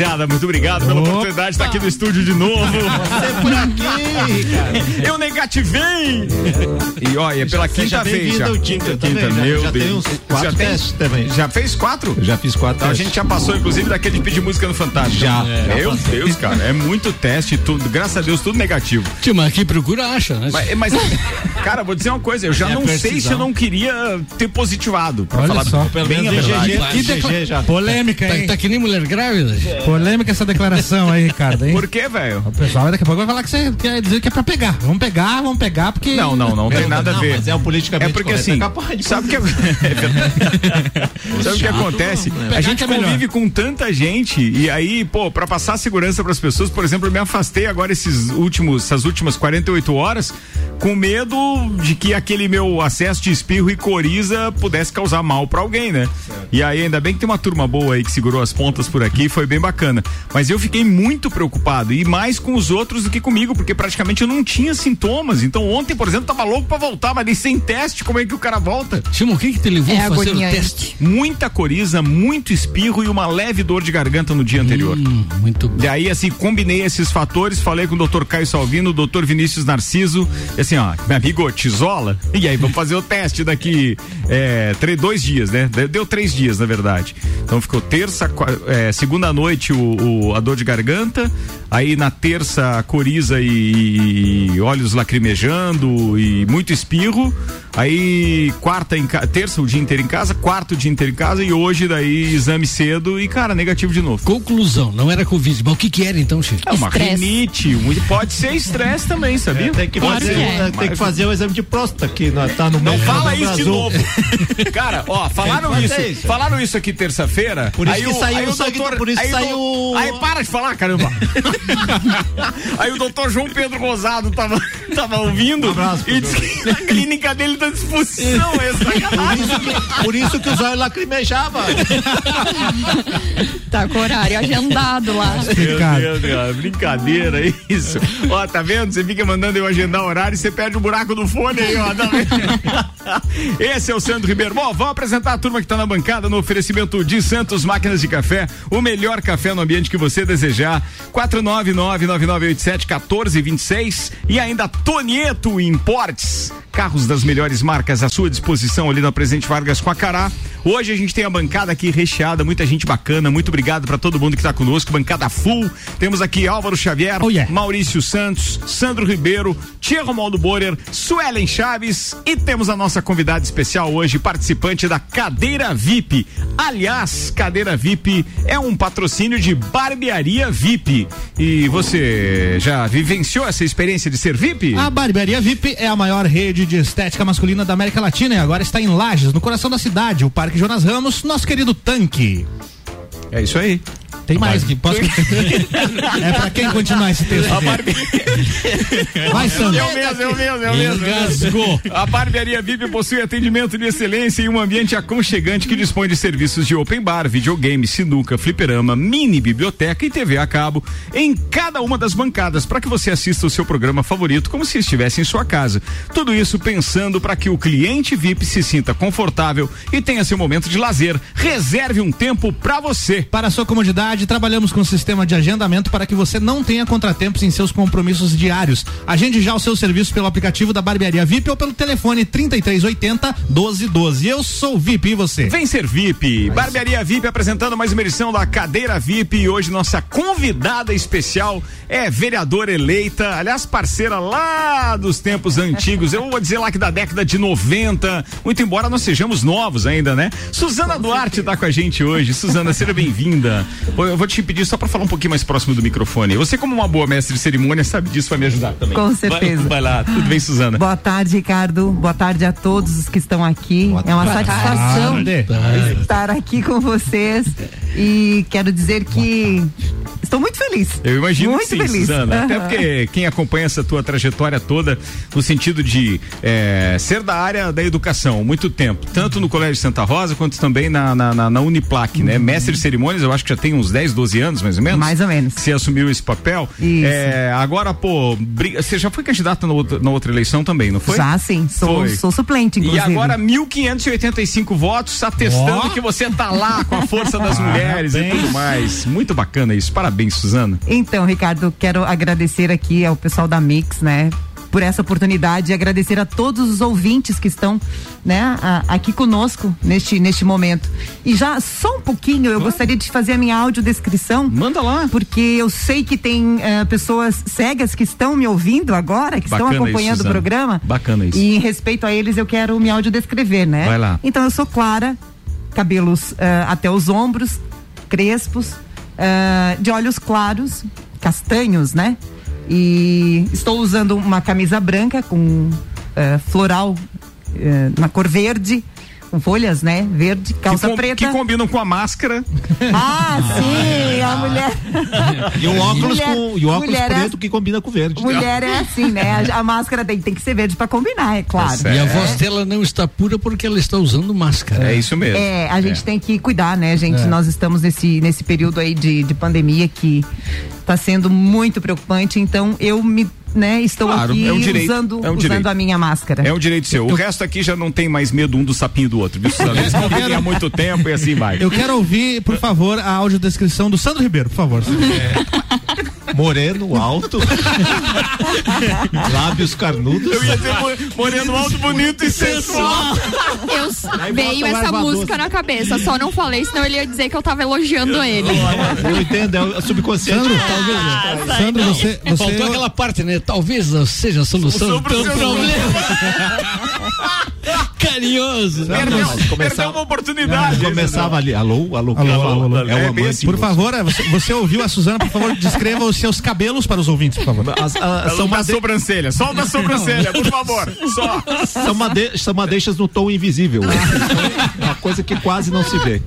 Rapaziada. Muito obrigado pela Opa. oportunidade de estar aqui no estúdio de novo. Você por aqui, cara. Eu negativei. E olha, pela quinta vez já. Quinta, quinta, meu já Deus. Tem uns quatro já testes também. Já fez quatro? Já fiz quatro então, A gente já passou, inclusive, daquele de pedir música no Fantástico. Já. É, meu Deus, cara. É muito teste, tudo. Graças a Deus, tudo negativo. Tio, mas aqui procura, acha, né? Mas, mas cara, vou dizer uma coisa. Eu já é não precisão. sei se eu não queria ter positivado. Pra Olha falar só. Pelo bem a verdade. GG, já. Polêmica, tá, hein? Tá, tá que nem mulher grávida. Polêmica essa declaração aí, Ricardo, hein? Por que, velho? O pessoal daqui a pouco vai falar que você quer dizer que é pra pegar. Vamos pegar, vamos pegar, porque. Não, não, não tem nada a ver. Mas é o politicamente É porque assim, sabe que é, sabe o que acontece? A gente é convive com tanta gente e aí, pô, pra passar segurança pras pessoas, por exemplo, eu me afastei agora esses últimos, essas últimas 48 horas com medo de que aquele meu acesso de espirro e coriza pudesse causar mal para alguém, né? Certo. E aí ainda bem que tem uma turma boa aí que segurou as pontas por aqui, foi bem bacana. Mas eu fiquei muito preocupado e mais com os outros do que comigo, porque praticamente eu não tinha sintomas. Então ontem, por exemplo, tava louco para voltar, mas sem teste, como é que o cara volta? Timo, o que que te levou é a fazer o teste? Muita coriza, muito espirro e uma leve dor de garganta no dia anterior. Hum, muito bom. E aí assim, combinei esses fatores, falei com o Dr. Caio Salvino, o Dr. Vinícius Narciso, e assim, ó, meu amigo, tisola, e aí vamos fazer o teste daqui é, três, dois dias, né? Deu três dias, na verdade. Então ficou terça, é, segunda noite o, o, a dor de garganta, aí na terça coriza e, e olhos lacrimejando e muito espirro, aí quarta em terça o dia inteiro em casa, quarto o dia inteiro em casa e hoje daí exame cedo e cara, negativo de novo. Conclusão, não era covid, mas o que que era então, Chico? É uma rinite, pode ser estresse também, sabia? É, tem que fazer, é. tem que fazer o exame de próstata que tá no Não fala isso de novo. Cara, ó, falaram isso, isso, Falaram isso aqui terça-feira. Por isso aí que o, saiu o doutor, por isso aí saiu. Aí para de falar, caramba. aí o doutor João Pedro Rosado tava, tava ouvindo um abraço, e disse que a clínica dele tá disposição essa. Por isso que, por isso que o zóio lacrimejava. tá com horário agendado lá. Meu Deus, Deus, brincadeira, é isso. Ó, tá vendo? Você fica mandando eu agendar horário e você perde o buraco do fone aí, ó. Tá vendo? Esse é o Sandro Ribeiro. Bom, vamos apresentar a turma que tá na bancada no oferecimento de Santos Máquinas de Café, o melhor café no ambiente que você desejar. 499-9987-1426 e ainda Tonieto Importes. Carros das melhores marcas à sua disposição ali na Presidente Vargas com a Cará. Hoje a gente tem a bancada aqui recheada, muita gente bacana. Muito obrigado para todo mundo que está conosco. Bancada full. Temos aqui Álvaro Xavier, oh, yeah. Maurício Santos, Sandro Ribeiro, Tia Romaldo Borer, Suelen Chaves e temos a nossa convidada especial hoje, participante da Cadeira VIP. Aliás, Cadeira VIP é um patrocínio de Barbearia VIP. E você já vivenciou essa experiência de ser VIP? A Barbearia VIP é a maior rede de estética masculina da América Latina e agora está em Lages, no coração da cidade, o Parque Jonas Ramos, nosso querido tanque. É isso aí. Tem mais que posso. é pra quem continuar esse texto? A barbe... Vai, Sandro. Eu mesmo, eu mesmo, eu mesmo. Engasgou. A barbearia VIP possui atendimento de excelência e um ambiente aconchegante que dispõe de serviços de open bar, videogame, sinuca, fliperama, mini biblioteca e TV a cabo em cada uma das bancadas para que você assista o seu programa favorito como se estivesse em sua casa. Tudo isso pensando para que o cliente VIP se sinta confortável e tenha seu momento de lazer. Reserve um tempo para você. Para sua comodidade trabalhamos com um sistema de agendamento para que você não tenha contratempos em seus compromissos diários. Agende já o seu serviço pelo aplicativo da Barbearia VIP ou pelo telefone 3380 1212. Eu sou VIP e você? Vem ser VIP. Barbearia VIP apresentando mais uma edição da Cadeira VIP e hoje nossa convidada especial é vereadora eleita, aliás, parceira lá dos tempos antigos. Eu vou dizer lá que da década de 90, muito embora nós sejamos novos ainda, né? Suzana Duarte está com a gente hoje. Suzana, seja bem-vinda eu vou te pedir só para falar um pouquinho mais próximo do microfone. Você, como uma boa mestre de cerimônia, sabe disso, vai me ajudar também. Com certeza. Vai, vai lá, tudo bem, Suzana? Boa tarde, Ricardo. Boa tarde a todos os que estão aqui. Boa é uma satisfação estar aqui com vocês. E quero dizer que estou muito feliz. Eu imagino muito que sim, feliz. Suzana. Até Aham. porque quem acompanha essa tua trajetória toda, no sentido de eh, ser da área da educação, muito tempo, tanto no Colégio Santa Rosa quanto também na, na, na, na Uniplac, né? Mestre de cerimônias, eu acho que já tem uns 10, 12 anos, mais ou menos. Mais ou menos. Você assumiu esse papel. Isso. Eh, agora, pô, briga- você já foi candidato na outra, na outra eleição também, não foi? Já sim, sou, Foi. sou suplente, E inclusive. agora 1.585 votos, atestando Ó. que você tá lá com a força das mulheres e tudo mais. Muito bacana isso. Parabéns, Suzana. Então, Ricardo, quero agradecer aqui ao pessoal da Mix, né? Por essa oportunidade e agradecer a todos os ouvintes que estão, né, a- aqui conosco neste, neste momento. E já só um pouquinho, eu gostaria de fazer a minha audiodescrição. Manda lá. Porque eu sei que tem eh, pessoas cegas que estão me ouvindo agora, que Bacana estão isso, acompanhando o Suzana. programa. Bacana isso. E em respeito a eles, eu quero me audiodescrever, né? Vai lá. Então, eu sou Clara, cabelos eh, até os ombros, crespos, eh, de olhos claros, castanhos, né? E estou usando uma camisa branca com eh, floral eh, na cor verde, com folhas, né? Verde, calça que, com- preta. que combinam com a máscara. Ah, sim, a mulher. E o óculos, Mulher- com, e o óculos é- preto que combina com o verde. Mulher é assim, né? A, a máscara tem, tem que ser verde pra combinar, é claro. certo. E a voz dela não está pura porque ela está usando máscara. É isso mesmo. É, a gente tem que cuidar, né, gente? É. Nós estamos nesse, nesse período aí de, de pandemia que está sendo muito preocupante, então eu me, né, estou Claro, aqui é um direito, usando, é um usando a minha máscara. É um direito seu. O resto aqui já não tem mais medo um do sapinho do outro, viu, Suzana? Eles há muito tempo e assim vai. Eu quero ouvir, por favor, a audiodescrição do Sandro Ribeiro, por favor. Moreno, alto. lábios carnudos. Eu ia dizer mo- moreno alto, bonito e sensual. Eu veio essa música doce. na cabeça, só não falei, senão ele ia dizer que eu tava elogiando ele. Eu entendo, é o subconsciente. Sandro, talvez. Sandro, você, você Faltou aquela parte, né? Talvez seja a solução do seu problema. Carinhoso. Perdeu, começava- perdeu uma oportunidade. Começava ali, alô, alô, Alô, alô, alô. É o É amante. assim. Por favor, é, você, você ouviu a Suzana, por favor, descreva os seus cabelos para os ouvintes, por favor. As- a- São são, da made- sobrancelha. Solta a sobrancelha, por favor. Só. são, made- são madeixas no tom invisível. É uma coisa que quase não se vê.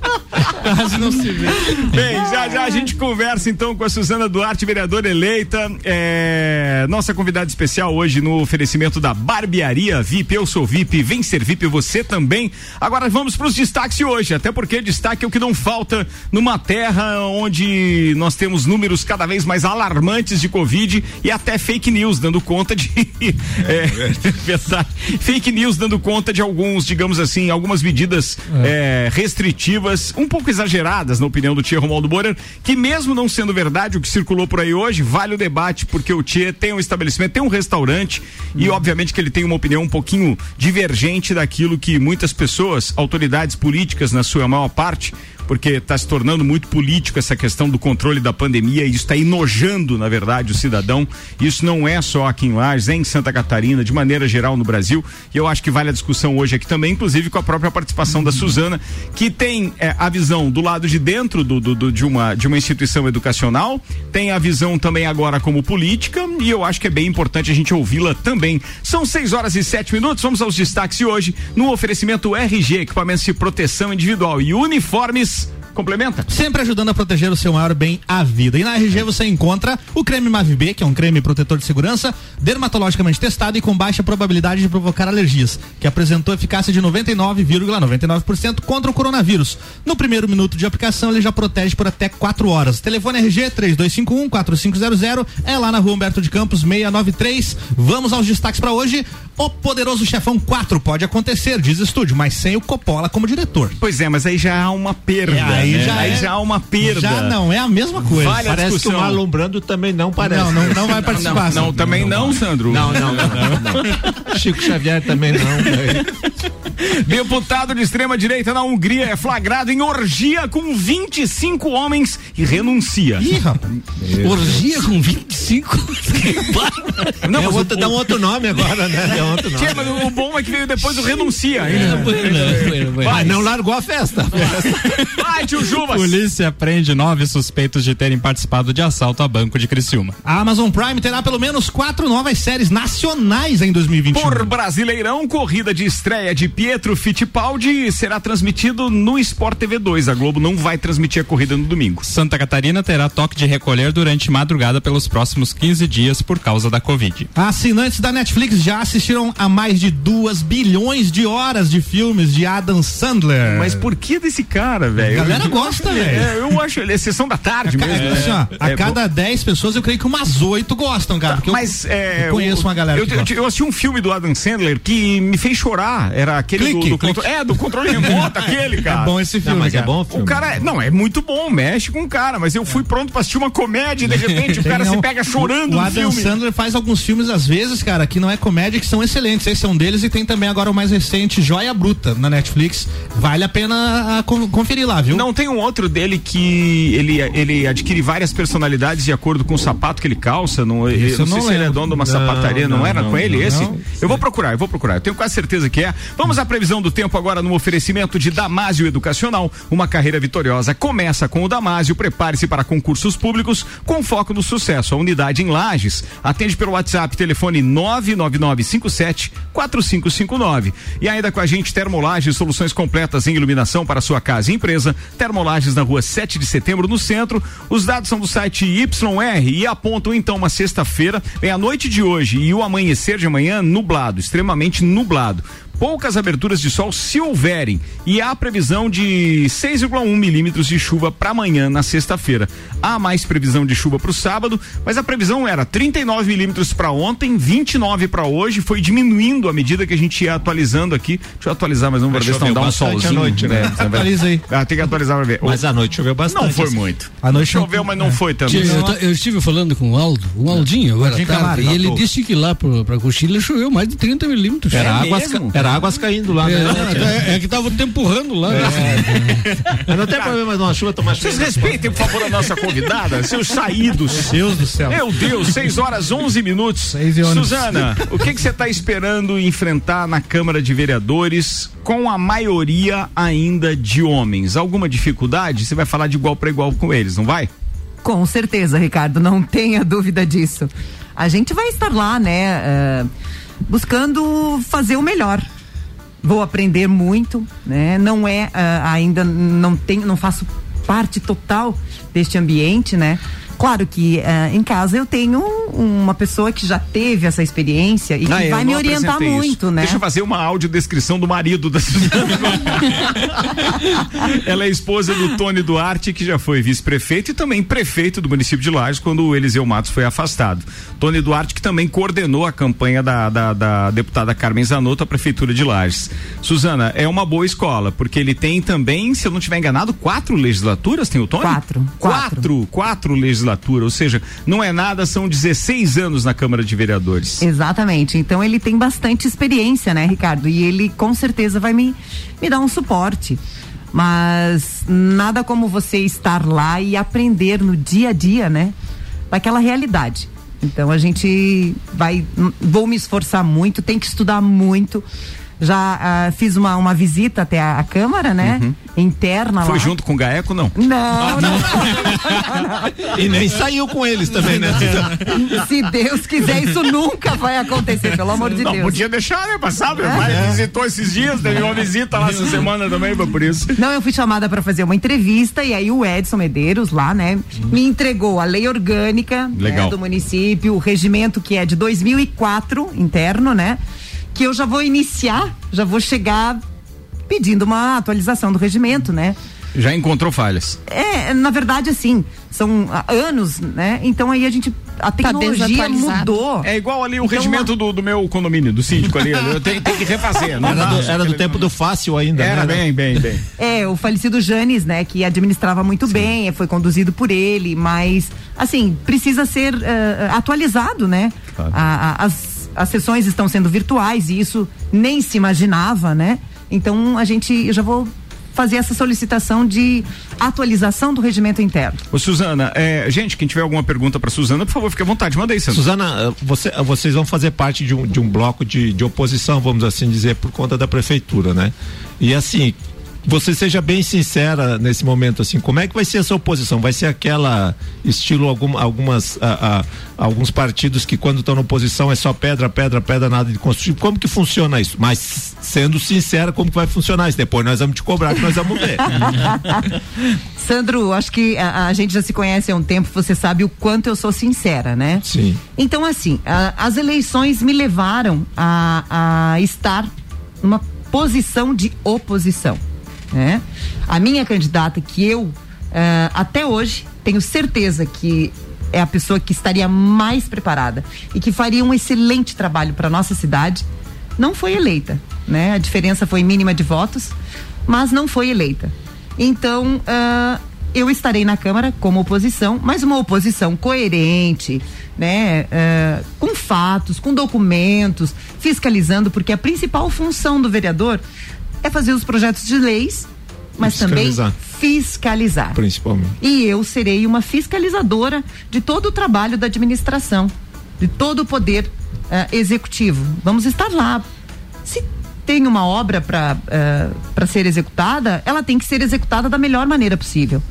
Quase não se vê. Bem, já já a gente conversa então com a Suzana Duarte, vereadora eleita. É, nossa convidada especial hoje no oferecimento da Barbearia VIP. Eu sou VIP, vem ser VIP você também. Agora vamos para os destaques de hoje, até porque destaque é o que não falta numa terra onde nós temos números cada vez mais alarmantes de Covid e até fake news dando conta de. é, verdade. Fake news dando conta de alguns, digamos assim, algumas medidas é, restritivas, um pouco exageradas, na opinião do Tia Romualdo Borer, que mesmo não sendo verdade o que circulou por aí hoje, vale o debate, porque o Tia tem um estabelecimento, tem um restaurante, e obviamente que ele tem uma opinião um pouquinho divergente daquilo que muitas pessoas, autoridades políticas, na sua maior parte, porque está se tornando muito político essa questão do controle da pandemia e isso está enojando, na verdade, o cidadão. Isso não é só aqui em Lages, é em Santa Catarina, de maneira geral no Brasil. E eu acho que vale a discussão hoje aqui também, inclusive com a própria participação da Suzana, que tem eh, a visão do lado de dentro do, do- do- de, uma, de uma instituição educacional, tem a visão também agora como política, e eu acho que é bem importante a gente ouvi-la também. São seis horas e sete minutos, vamos aos destaques de hoje, no oferecimento RG, equipamentos de proteção individual e uniformes. Complementa? Sempre ajudando a proteger o seu maior bem, a vida. E na RG você encontra o creme Mavi B, que é um creme protetor de segurança, dermatologicamente testado e com baixa probabilidade de provocar alergias, que apresentou eficácia de 99,99% contra o coronavírus. No primeiro minuto de aplicação, ele já protege por até 4 horas. Telefone RG 3251-4500 é lá na rua Humberto de Campos 693. Vamos aos destaques para hoje. O Poderoso Chefão 4 pode acontecer, diz estúdio, mas sem o Coppola como diretor. Pois é, mas aí já há uma perda. É, aí né? já aí é- já há uma perda. Já não é a mesma coisa. Vale a Parece que o discussão. Marlon Brando também não parece. Não, não, não vai participar. Não, também não, Sandro. Não, não, não, não, não. Chico Xavier também não. Deputado de extrema direita na Hungria é flagrado em orgia com 25 homens e renuncia. Ih, rapaz. Orgia com 25? Não, É mas outro, o, dá um outro nome agora, né? É outro nome. Tchê, mas o bom é que veio depois o renuncia. É. Vai, não largou a festa. Vai, tio Juvas. Polícia prende nove suspeitos de terem participado de assalto a banco de Criciúma. A Amazon Prime terá pelo menos quatro novas séries nacionais em 2021. Por Brasileirão, corrida de estreia de Pietro Fittipaldi será transmitido no Sport TV 2. A Globo não vai transmitir a corrida no domingo. Santa Catarina terá toque de recolher durante madrugada pelos próximos 15 dias por causa da Covid. Assinantes da Netflix já assistiram a mais de duas bilhões de horas de filmes de Adam Sandler. Mas por que desse cara, velho? Galera gosta, velho. É, eu acho ele é sessão da tarde Ca- mesmo. assim, ó, a É, cada 10 pessoas, eu creio que umas 8 gostam, cara. porque eu- Mas é, eu conheço o- uma galera Eu, que eu, gosta. eu assisti um filme do Adam Sandler que me fez chorar. Era aquele Clique, do, do clique. É, do controle remoto, aquele, cara. É bom esse filme, Não, mas é cara. bom o O filme. cara, é- não, é muito bom, mexe com o cara, mas eu fui pronto pra assistir uma comédia e de repente o cara não. se pega chorando O no Adam filme. Sandler faz alguns filmes, às vezes, cara, que não é comédia, que são excelentes. Esse é um deles e tem também agora o mais recente, Joia Bruta, na Netflix. Vale a pena ah, con- conferir lá, viu? Não tem um outro dele que ele, ele adquire várias personalidades de acordo com o sapato que ele calça. Não, eu não eu sei não se ele é dono de uma Não, sapataria, não, não, era não, com ele não. esse? Não. Eu vou procurar, eu vou procurar. Eu tenho quase certeza que é. Vamos à previsão do tempo agora no oferecimento de Damásio Educacional. Uma carreira vitoriosa começa com o Damásio. Prepare-se para concursos públicos com foco no sucesso. A unidade em Lages atende pelo WhatsApp, telefone 99957 4559. E ainda com a gente Termolages, soluções completas em iluminação para sua casa e empresa. Termolages na rua 7 de setembro, no centro. Os dados são do site YR e apontam então uma sexta-feira, é a noite de hoje e o amanhecer de amanhã nublado, extremamente nublado. Poucas aberturas de sol se houverem e há previsão de 6,1 milímetros de chuva para amanhã na sexta-feira. Há mais previsão de chuva para o sábado, mas a previsão era 39 milímetros para ontem, 29 para hoje, foi diminuindo à medida que a gente ia atualizando aqui. Deixa eu atualizar mais um para ver se não dá um bastante à solzinho. noite, né? Atualiza aí. Ah, tem que atualizar pra ver. Mas à noite choveu bastante. não foi muito. À noite Choveu, não- mas não é. foi. Tive- eu, eu estive falando com o Aldo, o Aldinho agora tarde, Camargo, e ele Aldo. disse que lá pro, pra Coxilha choveu mais de 30 milímetros. Era, É mesmo? ca- era águas caindo lá, É, né? é, é que tava empurrando lá. né? Mas não tem problema numa chuva tomar chuva. Vocês respeitem, por favor, a nossa convidada, seus saídos. Deus do céu. Meu Deus, 6 horas 11 minutos. Seis e ônibus. Suzana, o que que você está esperando enfrentar na Câmara de Vereadores com a maioria ainda de homens? Alguma dificuldade? Você vai falar de igual para igual com eles, não vai? Com certeza, Ricardo, não tenha dúvida disso. A gente vai estar lá, né, eh, buscando fazer o melhor. Vou aprender muito, né? Não é ah, ainda não tenho, não faço parte total deste ambiente, né? Claro que ah, em casa eu tenho uma pessoa que já teve essa experiência e que Ah, eu vai me orientar apresentei isso. muito, né? Deixa eu fazer uma audiodescrição do marido da Suzana. Ela é esposa do Tony Duarte, que já foi vice-prefeito e também prefeito do município de Lages quando o Eliseu Matos foi afastado. Tony Duarte, que também coordenou a campanha da, da, da deputada Carmen Zanotto à prefeitura de Lages. Suzana, é uma boa escola, porque ele tem também, se eu não estiver enganado, quatro legislaturas, tem o Tony? Quatro. Quatro, quatro legislaturas, ou seja, não é nada, são 16 anos na Câmara de Vereadores. Exatamente. Então ele tem bastante experiência, né, Ricardo? E ele com certeza vai me, me dar um suporte. Mas nada como você estar lá e aprender no dia a dia, né? Daquela realidade. Então a gente vai. Vou me esforçar muito, tem que estudar muito. Já ah, fiz uma, uma visita até a, a Câmara, né? Interna Uhum. Foi lá. junto com o Gaeco, não? Não, não. E nem saiu com eles também, né? Se Deus quiser, isso nunca vai acontecer, pelo amor de não, Deus. podia deixar, né? Passar, meu pai visitou esses dias, teve uma visita lá essa semana também, foi por isso. Não, eu fui chamada para fazer uma entrevista e aí o Edson Medeiros lá, né, me entregou a lei orgânica né, Legal. do município, o regimento que é de 2004 interno, né, que eu já vou iniciar, já vou chegar pedindo uma atualização do regimento, né? Já encontrou falhas. É, na verdade, assim, são ah, anos, né? Então aí a gente. A tecnologia desatualizado. mudou. É igual ali o Então, regimento do, do meu condomínio, do síndico ali. Eu tenho, tenho que refazer. Não Era do, era do tempo do fácil ainda. Era né? bem, bem, bem. É, o falecido Janes, né, que administrava muito bem, foi conduzido por ele, mas, assim, precisa ser eh, atualizado, né? Claro. A- a- as, as sessões estão sendo virtuais e isso nem se imaginava, né? Então, a gente, eu já vou fazer essa solicitação de atualização do regimento interno. Ô, Suzana, é, gente, quem tiver alguma pergunta pra Suzana, por favor, fique à vontade, manda aí, Sandra. Suzana, eh, você- eh, vocês vão fazer parte de um, de um bloco de, de oposição, vamos assim dizer, por conta da prefeitura, né? E assim, você seja bem sincera nesse momento, assim, como é que vai ser essa oposição? Vai ser aquela estilo algum, algumas, a, a, alguns partidos que quando estão na oposição é só pedra, pedra, pedra, nada de construtivo. Como que funciona isso? Mas sendo sincera, como que vai funcionar isso? Depois nós vamos te cobrar que nós vamos ver. Sandro, acho que a, a gente já se conhece há um tempo, você sabe o quanto eu sou sincera, né? Sim. Então, assim, as eleições me levaram a, a estar numa posição de oposição. Né? A minha candidata, que eu eh, até hoje tenho certeza que é a pessoa que estaria mais preparada e que faria um excelente trabalho para nossa cidade, não foi eleita. Né? A diferença foi mínima de votos, mas não foi eleita. Então, ah, eu estarei na Câmara como oposição, mas uma oposição coerente, né? ah, com fatos, com documentos, fiscalizando, porque a principal função do vereador é fazer os projetos de leis, mas Fiscalizar. também fiscalizar. Principalmente. E eu serei uma fiscalizadora de todo o trabalho da administração, de todo o poder eh, executivo. Vamos estar lá. Se tem uma obra para para ser executada, ela tem que ser executada da melhor maneira possível.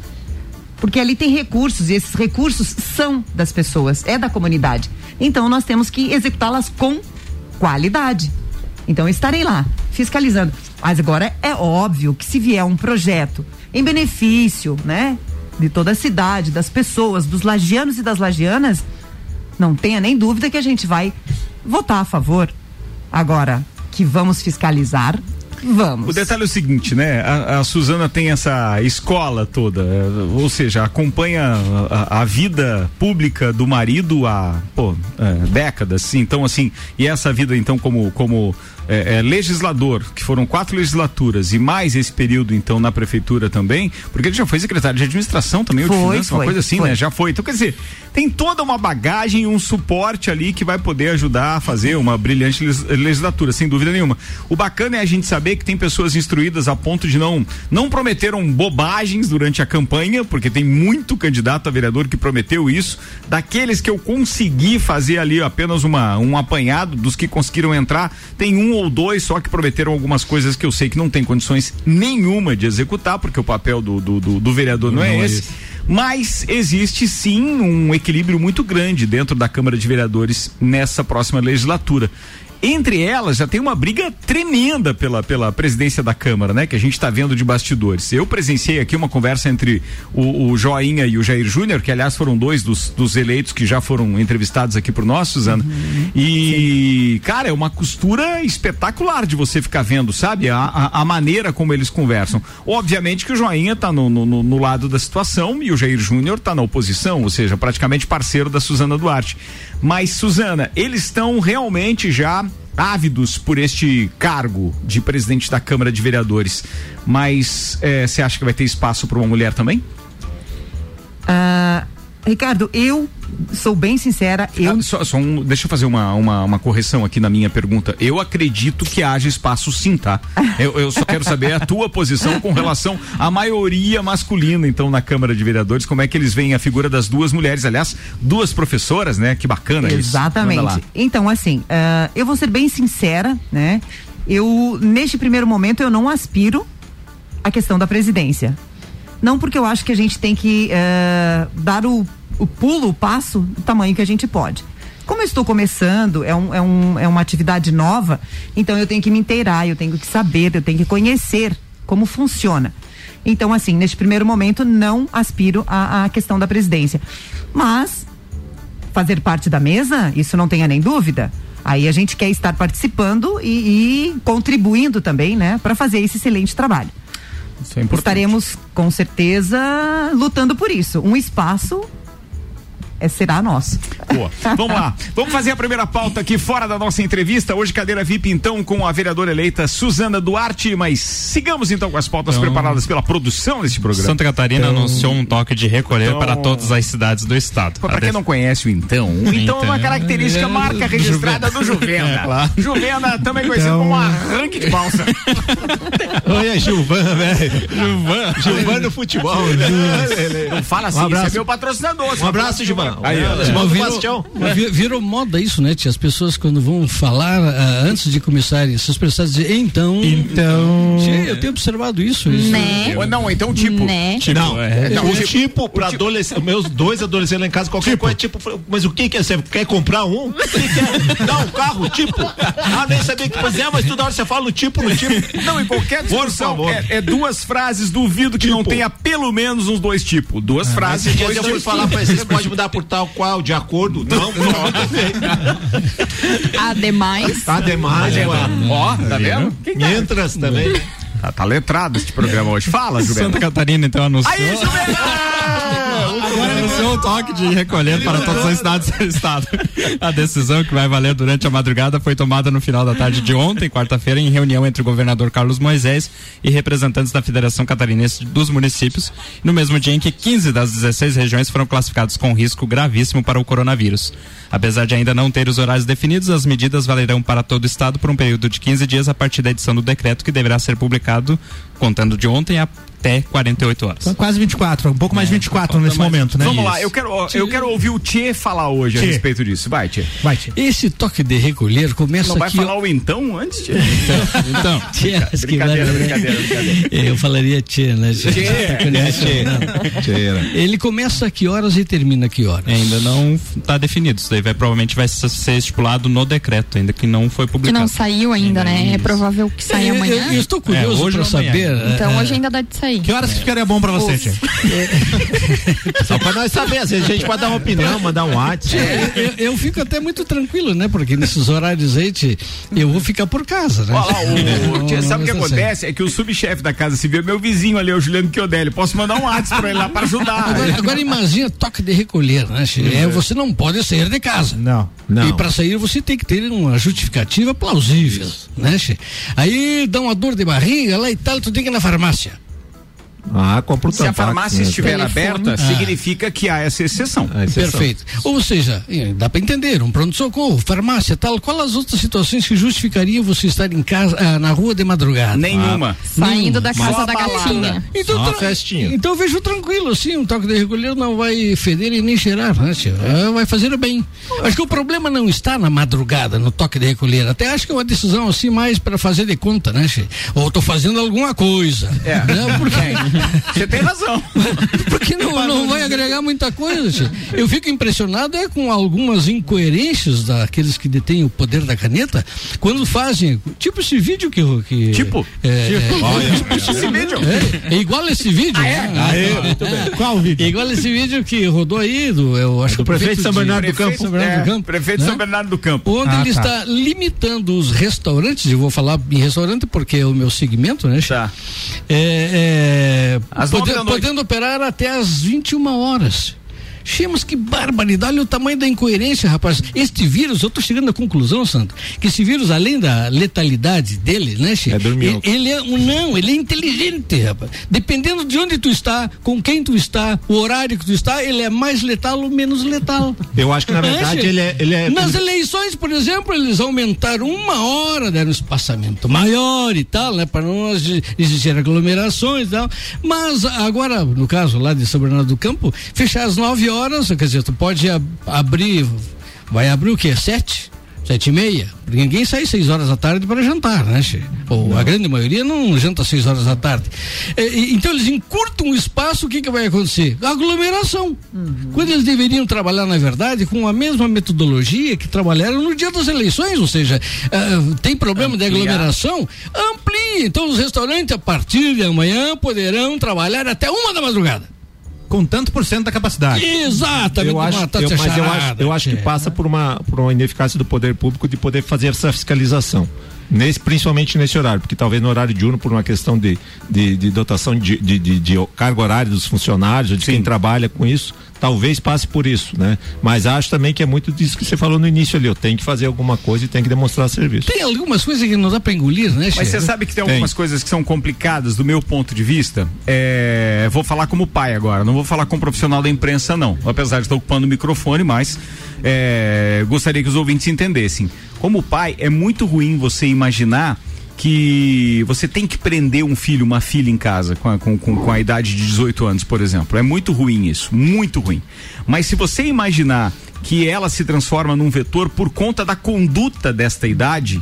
Porque ali tem recursos e esses recursos são das pessoas, é da comunidade. Então nós temos que executá-las com qualidade. Então estarei lá, fiscalizando. Mas agora é óbvio que se vier um projeto em benefício, né, de toda a cidade, das pessoas, dos lagianos e das lagianas, não tenha nem dúvida que a gente vai votar a favor. Agora, que vamos fiscalizar, vamos. O detalhe é o seguinte, né? A, a Suzana tem essa escola toda, é, ou seja, acompanha a, a vida pública do marido há pô, é, décadas. Então, assim, e essa vida, então, como, como é, é, legislador, que foram quatro legislaturas, e mais esse período, então, na prefeitura também, porque ele já foi secretário de administração também, ou de Foi, finanças, uma foi, coisa assim, foi. né? Já foi. Então, quer dizer, tem toda uma bagagem e um suporte ali que vai poder ajudar a fazer uma brilhante legislatura, sem dúvida nenhuma. O bacana é a gente saber que tem pessoas instruídas a ponto de não não prometeram bobagens durante a campanha, porque tem muito candidato a vereador que prometeu isso. Daqueles que eu consegui fazer ali apenas uma um apanhado dos que conseguiram entrar, tem um ou dois só que prometeram algumas coisas que eu sei que não tem condições nenhuma de executar, porque o papel do, do, do- do vereador não, é Não é esse. esse. Mas existe sim um equilíbrio muito grande dentro da Câmara de Vereadores nessa próxima legislatura. Entre elas já tem uma briga tremenda pela, pela presidência da Câmara, né? Que a gente está vendo de bastidores. Eu presenciei aqui uma conversa entre o, o Joinha e o Jair Júnior, que aliás foram dois dos, dos eleitos que já foram entrevistados aqui por nós, Suzana. E, cara, é uma costura espetacular de você ficar vendo, sabe? A, a, a maneira como eles conversam. Obviamente que o Joinha tá no, no, no- no lado da situação e o Jair Júnior tá na oposição, ou seja, praticamente parceiro da Suzana Duarte. Mas, Suzana, eles estão realmente já ávidos por este cargo de presidente da Câmara de Vereadores. Mas eh, você acha que vai ter espaço para uma mulher também? Ah, Ricardo, eu sou bem sincera, eu Ah, só, só um- deixa eu fazer uma, uma, uma correção aqui na minha pergunta. Eu acredito que haja espaço sim, tá? Eu, eu só quero saber a tua posição com relação à maioria masculina, então, na Câmara de Vereadores. Como é que eles veem a figura das duas mulheres? Aliás, duas professoras, né? Que bacana isso. Manda lá. Exatamente. Então, assim, ah, eu vou ser bem sincera, né? Eu, neste primeiro momento, eu não aspiro à questão da presidência. Não porque eu acho que a gente tem que ah, dar o, o pulo, o passo, do tamanho que a gente pode. Como eu estou começando, é, um, é, um, é uma atividade nova, então eu tenho que me inteirar, eu tenho que saber, eu tenho que conhecer como funciona. Então, assim, neste primeiro momento, não aspiro à, à questão da presidência. Mas fazer parte da mesa, isso não tenha nem dúvida. Aí a gente quer estar participando e, e contribuindo também, né, para fazer esse excelente trabalho. Isso é importante. Estaremos com certeza lutando por isso. Um espaço é, será nosso. Boa. Vamos lá. Vamos fazer a primeira pauta aqui fora da nossa entrevista. Hoje, cadeira VIP, então, com a vereadora eleita Suzana Duarte. Mas sigamos então com as pautas Então- preparadas pela produção deste programa. Santa Catarina anunciou um toque de recolher Então- para todas as cidades do estado. Pra A quem def- não conhece o então, o então, é uma característica é, marca registrada do Juvena. É, claro. Juvena também conhecido Então- como arranque de balsa. Oi, é Gilvan, velho. Gilvan. Gilvan no futebol. né? Não fala assim, Um abraço. esse é meu patrocinador. Um abraço, Gilvan. Aí, é, ó. Do virou, virou moda isso, né, tia? As pessoas quando vão falar ah, antes de começarem, essas pessoas dizem, então. Então. Tia, eu tenho observado isso. isso Né? Não, então tipo. Né? não, é, não, o o tipo- tipo pra adolescente, meus dois adolescentes lá em casa, qualquer coisa, tipo, mas o que que é? Você quer comprar um? O que é? Dá um carro, tipo? Ah, nem sabia que, pois é, mas toda hora você fala no tipo, no tipo. Não, em qualquer discussão favor. é, é duas frases, duvido que não Tipo. tenha pelo menos uns dois tipos. Duas frases, Esse dia dois eu fui tipos. falar pra vocês, pode mudar por tal qual, de acordo? Não, pronto. Ademais. Demais, ué. Ó, tá vendo? Quem tá? Entras também. Tá, tá letrado este programa hoje. Fala, Gilberto. Santa Catarina então anunciou. Aí, Gilberto! Agora anunciou o toque de recolher para todas as cidades do estado. A decisão que vai valer durante a madrugada foi tomada no final da tarde de ontem, quarta-feira, em reunião entre o governador Carlos Moisés e representantes da Federação Catarinense dos Municípios, no mesmo dia em que 15 das 16 regiões foram classificadas com risco gravíssimo para o coronavírus. Apesar de ainda não ter os horários definidos, as medidas valerão para todo o estado por um período de 15 dias a partir da edição do decreto que deverá ser publicado contando de ontem até 48 horas. São quase 24, um pouco mais de 24 nesse mais- momento, né? Vamos lá, eu quero, eu quero ouvir o Tchê falar hoje a Tchê. respeito disso. Vai, Tchê. Vai, tia. Esse toque de recolher começa Não vai aqui. falar o então antes, Tchê? Então, tia, que Brincadeira, brincadeira, brincadeira. Eu falaria tia, né? Tia? É, Tcheira. Ele começa a que horas e termina a que horas? Ainda não está definido. Isso daí vai, provavelmente vai ser- estipulado no decreto, ainda que não foi Que publicado. não saiu ainda, né? É provável que saia amanhã. Eu, eu estou curioso É, hoje para saber. Então hoje ainda dá de sair. Que horas que ficaria bom pra você, tia? Só pra nós saber, às vezes a gente pode dar uma opinião, mandar um WhatsApp. eu, eu fico até muito tranquilo, né? Porque nesses horários aí, tia, eu vou ficar por casa, né? Olha lá, o, o Tchê, Não- sabe o que sei. acontece? É que o subchefe da Casa Civil é meu vizinho ali, é o Juliano Chiodelli. Posso mandar um WhatsApp pra ele lá para ajudar. Agora, agora imagina toque de recolher, né? tia? É, você não pode sair de casa. Não. Não. E para sair você tem que ter uma justificativa plausível, né? Aí dá uma dor de barriga lá e tal, tu tem que ir na farmácia. Ah, compra o Se a tampax, farmácia né? estiver Telefone. aberta, Ah. significa que há essa exceção. Ah, exceção. Perfeito. Ou seja, dá para entender, um pronto-socorro, farmácia, tal. Qual as outras situações que justificariam você estar em casa, ah, na rua de madrugada? Nenhuma. Saindo da Só casa a da gatinha. Então, Só uma tra- festinha. então eu vejo tranquilo, assim, um toque de recolher não vai feder e nem cheirar, né? Ah, vai fazer o bem. Acho que o problema não está na madrugada, no toque de recolher. Até acho que é uma decisão assim mais para fazer de conta, né? Ou tô fazendo alguma coisa. É. Né? Porque, Você tem razão. porque não, não vai agregar muita coisa, tia. Eu fico impressionado é com algumas incoerências daqueles que detêm o poder da caneta, quando fazem, tipo esse vídeo que... que Tipo? É, é, Esse vídeo. é, é igual esse vídeo. né? Qual o vídeo? É igual esse vídeo que rodou aí, do, eu acho que Do o prefeito de São Bernardo do Prefeito, Campo. Bernardo é, do Campo, prefeito de né? São Bernardo do Campo. Onde Ah, ele tá. está limitando os restaurantes, eu vou falar em restaurante porque é o meu segmento, né? Tá. É, é, Às nove pode- da noite. podendo operar até às 21 horas. Che, mas que barbaridade, olha o tamanho da incoerência, rapaz. Este vírus, eu tô chegando à conclusão, Santo, que esse vírus, além da letalidade dele, né, Che? É ele, ele é um não, ele é inteligente, rapaz. Dependendo de onde tu está, com quem tu está, o horário que tu está, ele é mais letal ou menos letal. Eu acho que na verdade Che? ele é. Ele é Nas eleições, por exemplo, eles aumentaram uma hora, deram um espaçamento maior e tal, né? Para não exi- existir aglomerações e tal. Mas agora, no caso lá de São Bernardo do Campo, fechar às 9 horas, quer dizer, tu pode ab- abrir, vai abrir o quê? Sete? Sete e meia? Ninguém sai seis horas da tarde para jantar, né, che? Ou a grande maioria não janta seis horas da tarde. E- então eles encurtam o espaço, o que, que vai acontecer? Aglomeração. Quando eles deveriam trabalhar, na verdade, com a mesma metodologia que trabalharam no dia das eleições, ou seja, ah, tem problema de aglomeração? Amplie. Então os restaurantes, a partir de amanhã, poderão trabalhar até uma da madrugada. Com tanto por cento da capacidade. Exatamente. eu acho, eu, mas eu acho, charada, eu acho que passa por uma, por uma ineficácia do poder público de poder fazer essa fiscalização. Nesse, principalmente nesse horário, porque talvez no horário diurno, por uma questão de, de, de dotação de, de, de, de carga horária dos funcionários, ou de quem trabalha com isso, talvez passe por isso, né? Mas acho também que é muito disso que você falou no início ali, eu tenho que fazer alguma coisa e tenho que demonstrar serviço. Tem algumas coisas que não dá para engolir, né, Mas você sabe que tem Tem. algumas coisas que são complicadas do meu ponto de vista. É, vou falar como pai agora, não vou falar como profissional da imprensa, não. Apesar de estar ocupando o microfone, mas é, gostaria que os ouvintes entendessem. Como pai, é muito ruim você imaginar que você tem que prender um filho, uma filha em casa com a, com, com, com a idade de 18 anos, por exemplo. É muito ruim isso, muito ruim. Mas se você imaginar que ela se transforma num vetor por conta da conduta desta idade,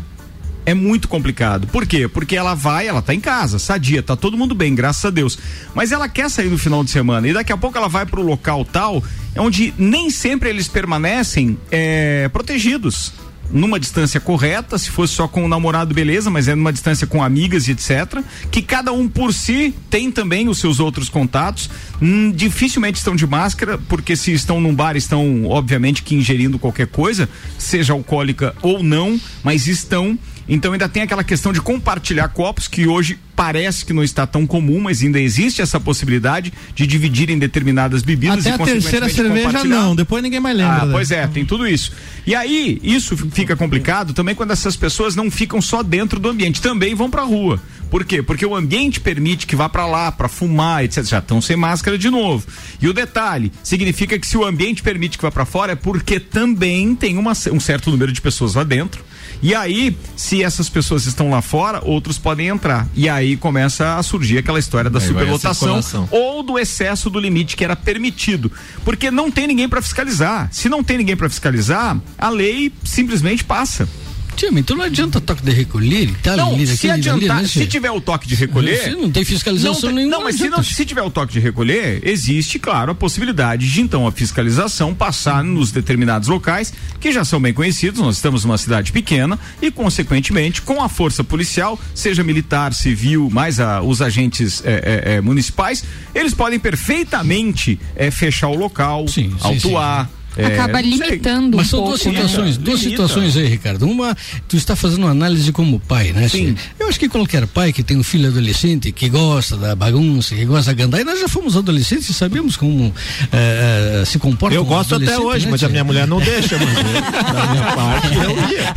é muito complicado. Por quê? Porque ela vai, ela tá em casa, sadia, tá todo mundo bem, graças a Deus. Mas ela quer sair no final de semana e daqui a pouco ela vai pro local tal, onde nem sempre eles permanecem é, protegidos. Numa distância correta, se fosse só com o namorado, beleza, mas é numa distância com amigas e etc. Que cada um por si tem também os seus outros contatos. Hum, dificilmente estão de máscara, porque se estão num bar, estão, obviamente, que ingerindo qualquer coisa, seja alcoólica ou não, mas estão. Então ainda tem aquela questão de compartilhar copos que hoje parece que não está tão comum, mas ainda existe essa possibilidade de dividir em determinadas bebidas Até e a terceira cerveja não, depois ninguém mais lembra. Ah, né? pois é, tem tudo isso. E aí, isso fica complicado também quando essas pessoas não ficam só dentro do ambiente, também vão pra rua. Por quê? Porque o ambiente permite que vá pra lá, pra fumar, etc. Já estão sem máscara de novo. E o detalhe, significa que se o ambiente permite que vá pra fora, é porque também tem uma- um certo número de pessoas lá dentro. E aí, se essas pessoas estão lá fora, outros podem entrar. E aí começa a surgir aquela história da Aí superlotação ou do excesso do limite que era permitido. Porque não tem ninguém para fiscalizar. Se não tem ninguém para fiscalizar, a lei simplesmente passa. Tia, então não adianta toque de recolher e tal. Não, ali, se daquele, ali, adiantar, né, se tiver o toque de recolher. Você não tem fiscalização não, nenhuma. Não, mas se, não, se tiver o toque de recolher, existe, claro, a possibilidade de então a fiscalização passar nos determinados locais que já são bem conhecidos. Nós estamos numa cidade pequena e, consequentemente, com a força policial, seja militar, civil, mais a- os agentes eh, eh, eh, municipais, eles podem perfeitamente eh, fechar o local, Sim, sim, autuar. Eh, Acaba sei. limitando Mas um são pouco. duas situações, né? duas Limita. situações aí, Ricardo. Uma, tu está fazendo uma análise como pai, né? Sim. Eu acho que qualquer pai que tem um filho adolescente que gosta da bagunça, que gosta de andar, e nós já fomos adolescentes e sabemos como eh, se comporta Eu gosto até hoje, né, mas a minha mulher não deixa, mas eu, da minha parte eu ia.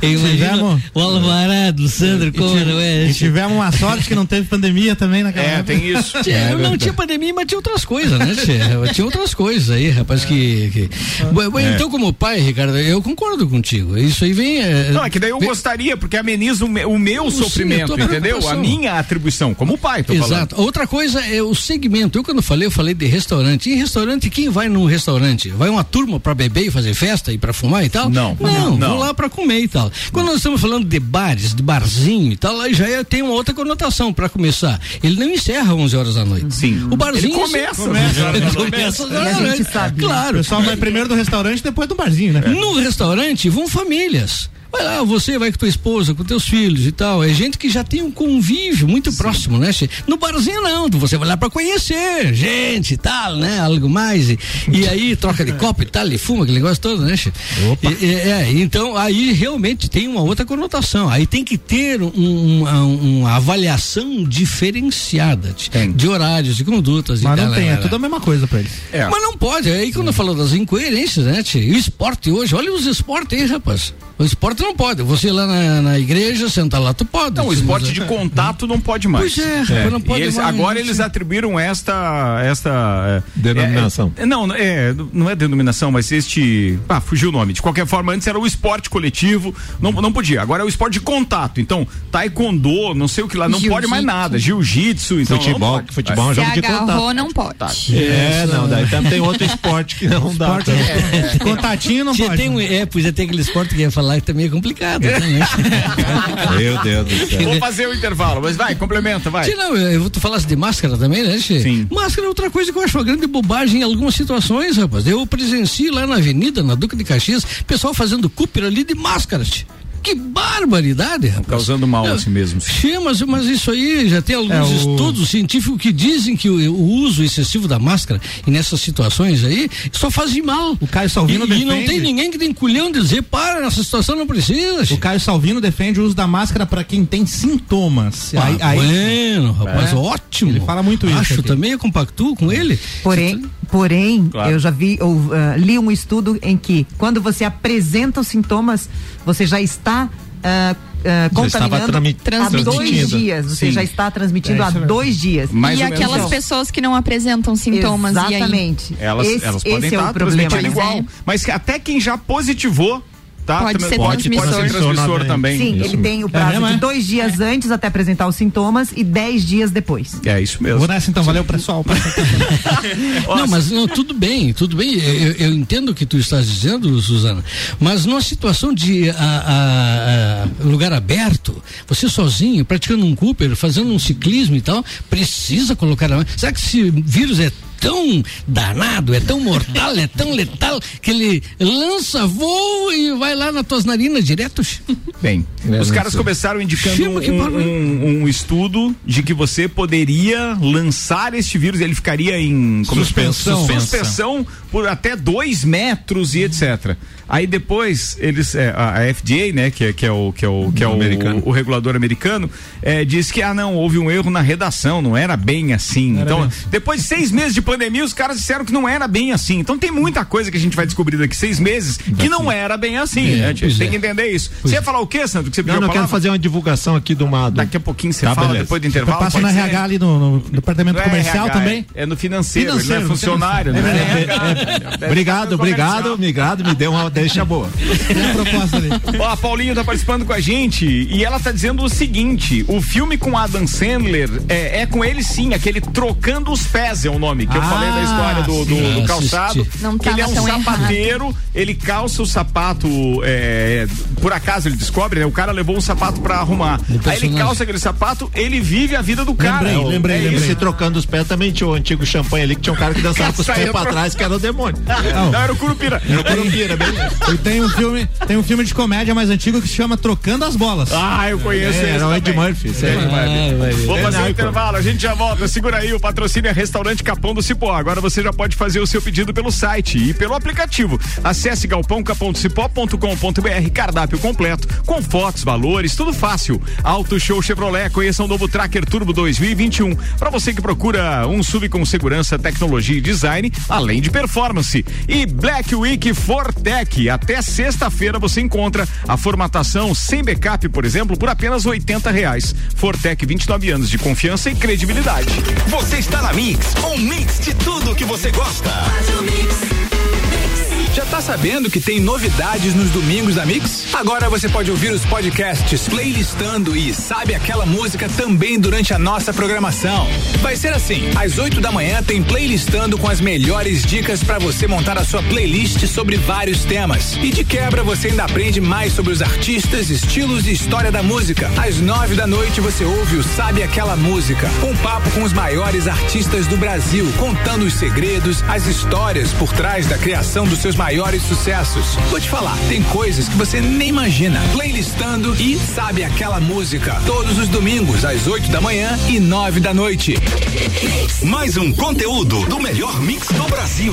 É, eu imagino Tivemos- o Alvarado, Sandro, como não é? E tivemos uma sorte que não teve pandemia também naquela É, época. tem isso. Tia, eu não tinha pandemia, mas tinha outras coisas, né, tia? Tinha outras coisas aí, rapaz, que. Que... Bom, Então, como pai, Ricardo, eu concordo contigo. Isso aí vem. eh, Não, é que daí eu vem- gostaria, porque ameniza o, me- o meu Sim, a sofrimento, tua entendeu? A minha atribuição, como pai, tô falando. Exato. Outra coisa é o segmento. Eu quando falei, eu falei de restaurante. Em restaurante, quem vai num restaurante? Vai uma turma pra beber e fazer festa e pra fumar e tal? Não. Não, Não. vou lá pra comer e tal. Quando nós estamos falando de bares, de barzinho e tal, aí já é- tem uma outra conotação pra começar. Ele não encerra 11 horas da noite. Sim. O barzinho Ele começa. Ele começa às 11 E a horas da gente noite. sabe. O pessoal vai primeiro do restaurante, depois do barzinho, né? No restaurante vão famílias. Vai lá, você vai com tua esposa, com teus filhos e tal. É gente que já tem um convívio muito próximo, né? No barzinho não, você vai lá pra conhecer gente e tal, né? Algo mais. E, e aí troca de copo e tal, e fuma aquele negócio todo, né? E- e- é, então aí realmente tem uma outra conotação. Aí tem que ter um- uma, uma avaliação diferenciada de, Tem. de horários, de condutas Mas e tal. não tem, né, é né? tudo a mesma coisa pra eles. É. Mas não pode, aí quando eu falo das incoerências, né? E o esporte hoje, olha os esportes aí, rapaz. O esporte não pode. Você lá na, na igreja, sentar lá, tu pode. Não, o esporte de contato não pode mais. Pois é, rapaz, não pode eles- mais, agora eles atribuíram esta esta é, Denominação. é, não, é, não é denominação, mas este, ah, fugiu o nome. De qualquer forma, antes era o esporte coletivo, não, não podia. Agora é o esporte de contato. Então, taekwondo, não sei o que lá, não pode mais nada. Jiu-jitsu, então não Futebol, pode. futebol é um jogo de contato. não pode. É, não, daí também tem outro esporte que não dá. Esporte, É, Contatinho não pode. tem um, é, pois é, tem aquele esporte que ia falar que também é complicado. né? Meu Deus do céu. Vou fazer o intervalo, mas vai, complementa, vai. Tia, não, eu, tu falasse de máscara também, né? Sim. Máscara é outra coisa que eu acho uma grande bobagem em algumas situações, rapaz. Eu presencio lá na avenida, na Duca de Caxias, pessoal fazendo cooper ali de máscaras. Que barbaridade, rapaz. Causando mal a si mesmos. Sim, mas, mas isso aí já tem alguns É, o- estudos científicos que dizem que o, o uso excessivo da máscara e nessas situações aí só faz mal. O Caio Salvino e, e não defende- tem ninguém que tem culhão de dizer, para, nessa situação não precisa. O Caio Salvino defende o uso da máscara pra quem tem sintomas. Ah, aí, aí- bueno, rapaz, É. ótimo. Ele fala muito isso Acho aqui. também, eu compactuo com ele. Porém, porém Claro. eu já vi, ou ah, li um estudo em que quando você apresenta os sintomas, você já está Já estava contaminando há dois dias. Você Sim. já está transmitindo É há dois dias. Mais e menos aquelas isso. pessoas que não apresentam sintomas e aí Exatamente. Elas, esse, elas podem esse é estar o problema. transmitindo Pois igual. Mas até quem já positivou tá? Pode ser pode, pode ser transmissor. transmissor também. Sim, ele tem o prazo mesmo, de é? dois dias antes até apresentar os sintomas e dez dias depois. É isso mesmo. Vou nessa então, valeu pessoal. Não, mas não, tudo bem, tudo bem. Eu, eu entendo o que tu estás dizendo, Suzana. Mas numa situação de a- a- a lugar aberto, você sozinho, praticando um Cooper, fazendo um ciclismo e tal, precisa colocar a mão. Será que esse vírus é tão danado, é tão mortal, é tão letal, que ele lança voo e vai lá nas tuas narinas direto? Bem, É, os caras sei. começaram indicando um, um- um estudo de que você poderia lançar este vírus, ele ficaria em como Suspensão. suspensão por até dois metros e etc. Aí depois eles, é, a, FDA, né, que é, que é o que é o que é o, Americano. o regulador americano, é, diz que ah não houve um erro na redação, não era bem assim. então bem depois de seis meses de pandemia, os caras disseram que não era bem assim. Então tem muita coisa que a gente vai descobrir daqui seis meses que não era bem assim. É, né? A gente pois tem é. que entender isso. Você ia falar o quê, Sandro? Que você Não, pediu não, eu quero fazer uma divulgação aqui do uma. do- Daqui a pouquinho você Tá, fala, beleza. depois do intervalo. Passa ser? RH ali no, no departamento No comercial RH, também. É, é no financeiro, ele Financeiro, não é funcionário. né? É, É, Deve Obrigado, obrigado, obrigado, me deu uma deixa boa. Tem a proposta ali. Ó, a Paulinha tá participando com a gente e ela tá dizendo o seguinte: o filme com Adam Sandler é, é com ele sim, aquele Trocando os Pés é o nome, que eu Ah, falei da história do, do- sim. do calçado. Não que ele é um sapateiro, ele calça o sapato, é, por acaso ele descobre, né? O cara levou um sapato pra arrumar. Aí ele calça aquele sapato, ele vive a vida do cara. Lembrei, É, lembrei, é lembrei. isso. Esse trocando os pés também tinha o antigo champanhe ali, que tinha um cara que dançava com os pés pra trás, que era o demônio. Não, era o Curupira. Era o Curupira, bem. E tem um filme, tem um filme de comédia mais antigo que se chama Trocando as Bolas. Ah, eu conheço É, esse era o Ed. Murphy. Ed ver. Vou É fazer um intervalo, a gente já volta. Segura aí, o patrocínio é Restaurante Capão do Cipó. Agora você já pode fazer o seu pedido pelo site e pelo aplicativo. Acesse galpãocapãodocipó.com.br, cardápio completo, com fotos, valores, tudo fácil. Auto Show Chevrolet, conheça o novo Tracker Turbo 2021. Para você que procura um SUV com segurança, tecnologia e design, além de performance. E Black Week Fortec. Até sexta-feira você encontra a formatação sem backup, por exemplo, por apenas 80 reais. Fortec, 29 anos de confiança e credibilidade. Você está na Mix, um mix de tudo que você gosta. Já tá sabendo que tem novidades nos domingos da Mix? Agora você pode ouvir os podcasts playlistando e sabe aquela música também durante a nossa programação. Vai ser assim: às 8 da manhã tem playlistando com as melhores dicas para você montar a sua playlist sobre vários temas. E de quebra você ainda aprende mais sobre os artistas, estilos e história da música. Às 9 da noite você ouve o Sabe Aquela Música, um papo com os maiores artistas do Brasil, contando os segredos, as histórias por trás da criação dos seus maiores sucessos. Vou te falar, tem coisas que você nem imagina. Playlistando e Sabe Aquela Música, todos os domingos às 8 da manhã e 9 da noite. Mais um conteúdo do melhor mix do Brasil.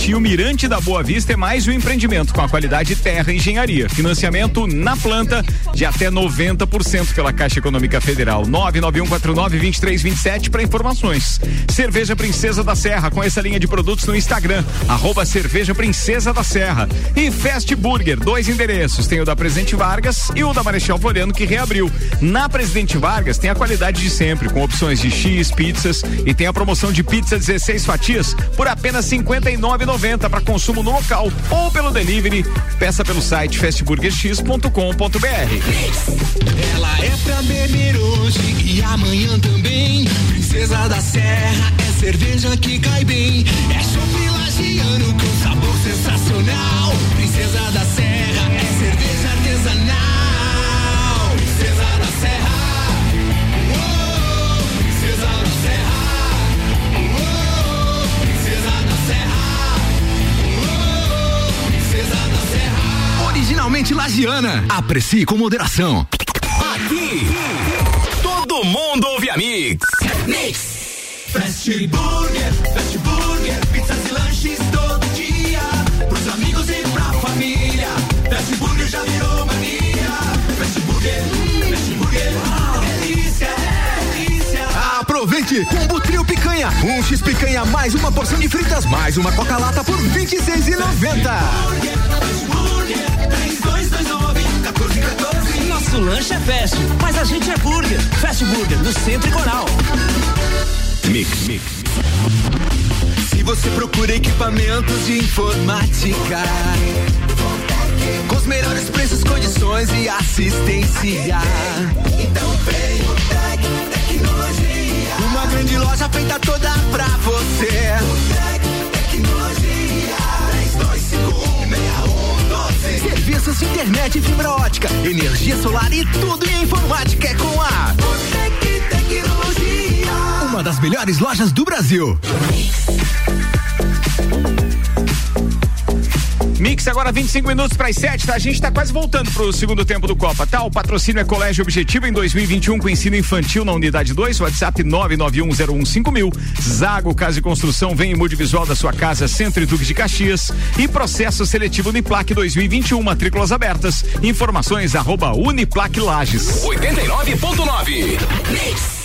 Vitinho Mirante da Boa Vista é mais um empreendimento com a qualidade Terra Engenharia. Financiamento na planta de até 90% pela Caixa Econômica Federal. 991492327 para informações. Cerveja Princesa da Serra com essa linha de produtos no Instagram, arroba Cerveja Princesa da Serra. E Fast Burger, dois endereços. Tem o da Presidente Vargas e o da Marechal Floriano que reabriu. Na Presidente Vargas tem a qualidade de sempre, com opções de X, pizzas e tem a promoção de pizza 16 fatias por apenas 59,90 para consumo no local ou pelo delivery. Peça pelo site fastburgerx.com.br. Ela é pra beber hoje e amanhã também. Princesa da Serra é cerveja que cai bem. É chopp lagiano com sabor sensacional. Princesa da Serra lagiana. Aprecie com moderação. Aqui, todo mundo ouve a Mix. Mix. Fast Burger, Fast Burger, pizzas e lanches todo dia. Pros amigos e pra família. Fast Burger já virou mania. Fast Burger, Fast Burger, delícia, é delícia. Aproveite! Combo Trio Picanha. Um X Picanha mais uma porção de fritas mais uma Coca-Lata por R$ 26,90. Fast Burger, 3229 1414. Nosso lanche é fast, mas a gente é burger. Fast Burger, no Centro e Coral. Mix, mix. Se você procura equipamentos de informática, com os melhores preços, condições e assistência, então vem o Tec Tecnologia. Uma grande loja feita toda pra você. Serviços de internet e fibra ótica, energia solar e tudo em informática é com a Tec Tecnologia. uma das melhores lojas do Brasil. Mix agora 25 minutos para as 7, tá? A gente tá quase voltando pro segundo tempo do Copa, tá? O patrocínio é Colégio Objetivo em 2021 com ensino infantil na unidade 2, WhatsApp 991015000. Zago Casa e Construção vem em mude visual da sua casa, Centro e Duque de Caxias. E processo seletivo Uniplac 2021, matrículas abertas. Informações arroba Uniplac Lages. 89.9.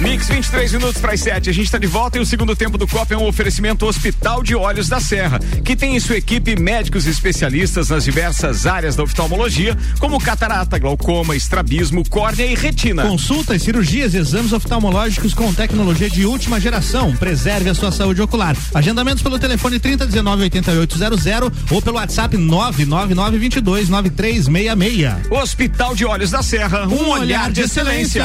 Mix 23 minutos para as 7. A gente está de volta e o segundo tempo do Copa é um oferecimento Hospital de Olhos da Serra, que tem em sua equipe médicos especialistas nas diversas áreas da oftalmologia, como catarata, glaucoma, estrabismo, córnea e retina. Consultas, cirurgias e exames oftalmológicos com tecnologia de última geração. Preserve a sua saúde ocular. Agendamentos pelo telefone 3019 8800 ou pelo WhatsApp 99922 9366. Hospital de Olhos da Serra, um, olhar, de excelência.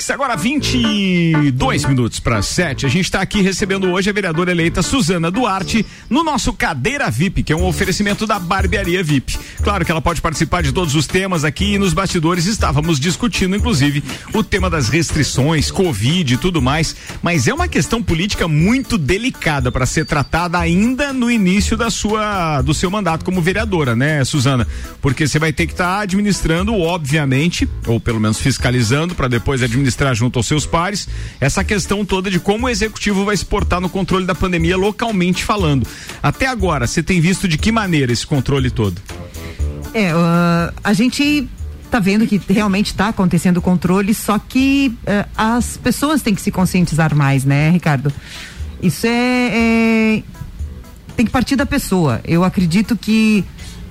Mix agora 22 minutos para 7. A gente está aqui recebendo hoje a vereadora eleita Suzana Duarte no nosso Cadeira VIP, que é um oferecimento da Barbearia VIP. Claro que ela pode participar de todos os temas aqui e nos bastidores estávamos discutindo, inclusive, o tema das restrições, Covid e tudo mais. Mas é uma questão política muito delicada para ser tratada ainda no início da sua, do seu mandato como vereadora, né, Suzana? Porque você vai ter que estar administrando, obviamente, ou pelo menos fiscalizando, para depois depois administrar junto aos seus pares, essa questão toda de como o executivo vai se portar no controle da pandemia localmente falando. Até agora, você tem visto de que maneira esse controle todo? É, uh, a gente tá vendo que realmente está acontecendo o controle, só que uh, as pessoas têm que se conscientizar mais, né, Ricardo? Isso é, é tem que partir da pessoa. Eu acredito que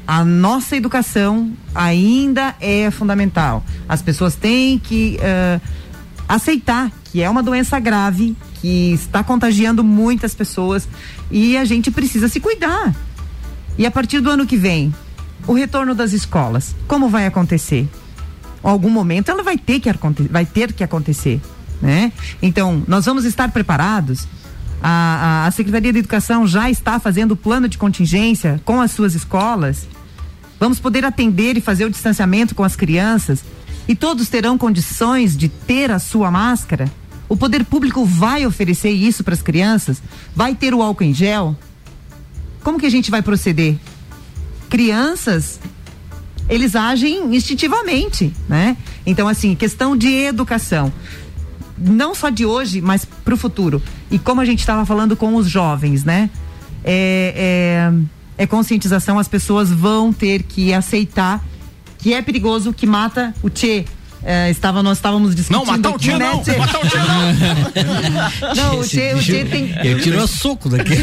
a nossa educação ainda é fundamental. As pessoas têm que uh, aceitar que é uma doença grave, que está contagiando muitas pessoas e a gente precisa se cuidar. E a partir do ano que vem, o retorno das escolas, como vai acontecer? Em algum momento ela vai ter que, vai ter que acontecer, né? Então, nós vamos estar preparados a, a, a Secretaria de Educação já está fazendo o plano de contingência com as suas escolas. Vamos poder atender e fazer o distanciamento com as crianças e todos terão condições de ter a sua máscara? O poder público vai oferecer isso para as crianças? Vai ter o álcool em gel? Como que a gente vai proceder? Crianças, eles agem instintivamente, né? Então, assim, questão de educação não só de hoje, mas para o futuro. E como a gente estava falando com os jovens, né? É, é, é, conscientização, as pessoas vão ter que aceitar que é perigoso, que mata o Tchê. É, estava, nós estávamos discutindo. Não, matar o Tchê não! Matar o Tchê não! não, o Tchê, o tchê tem. Ele tirou soco daqui.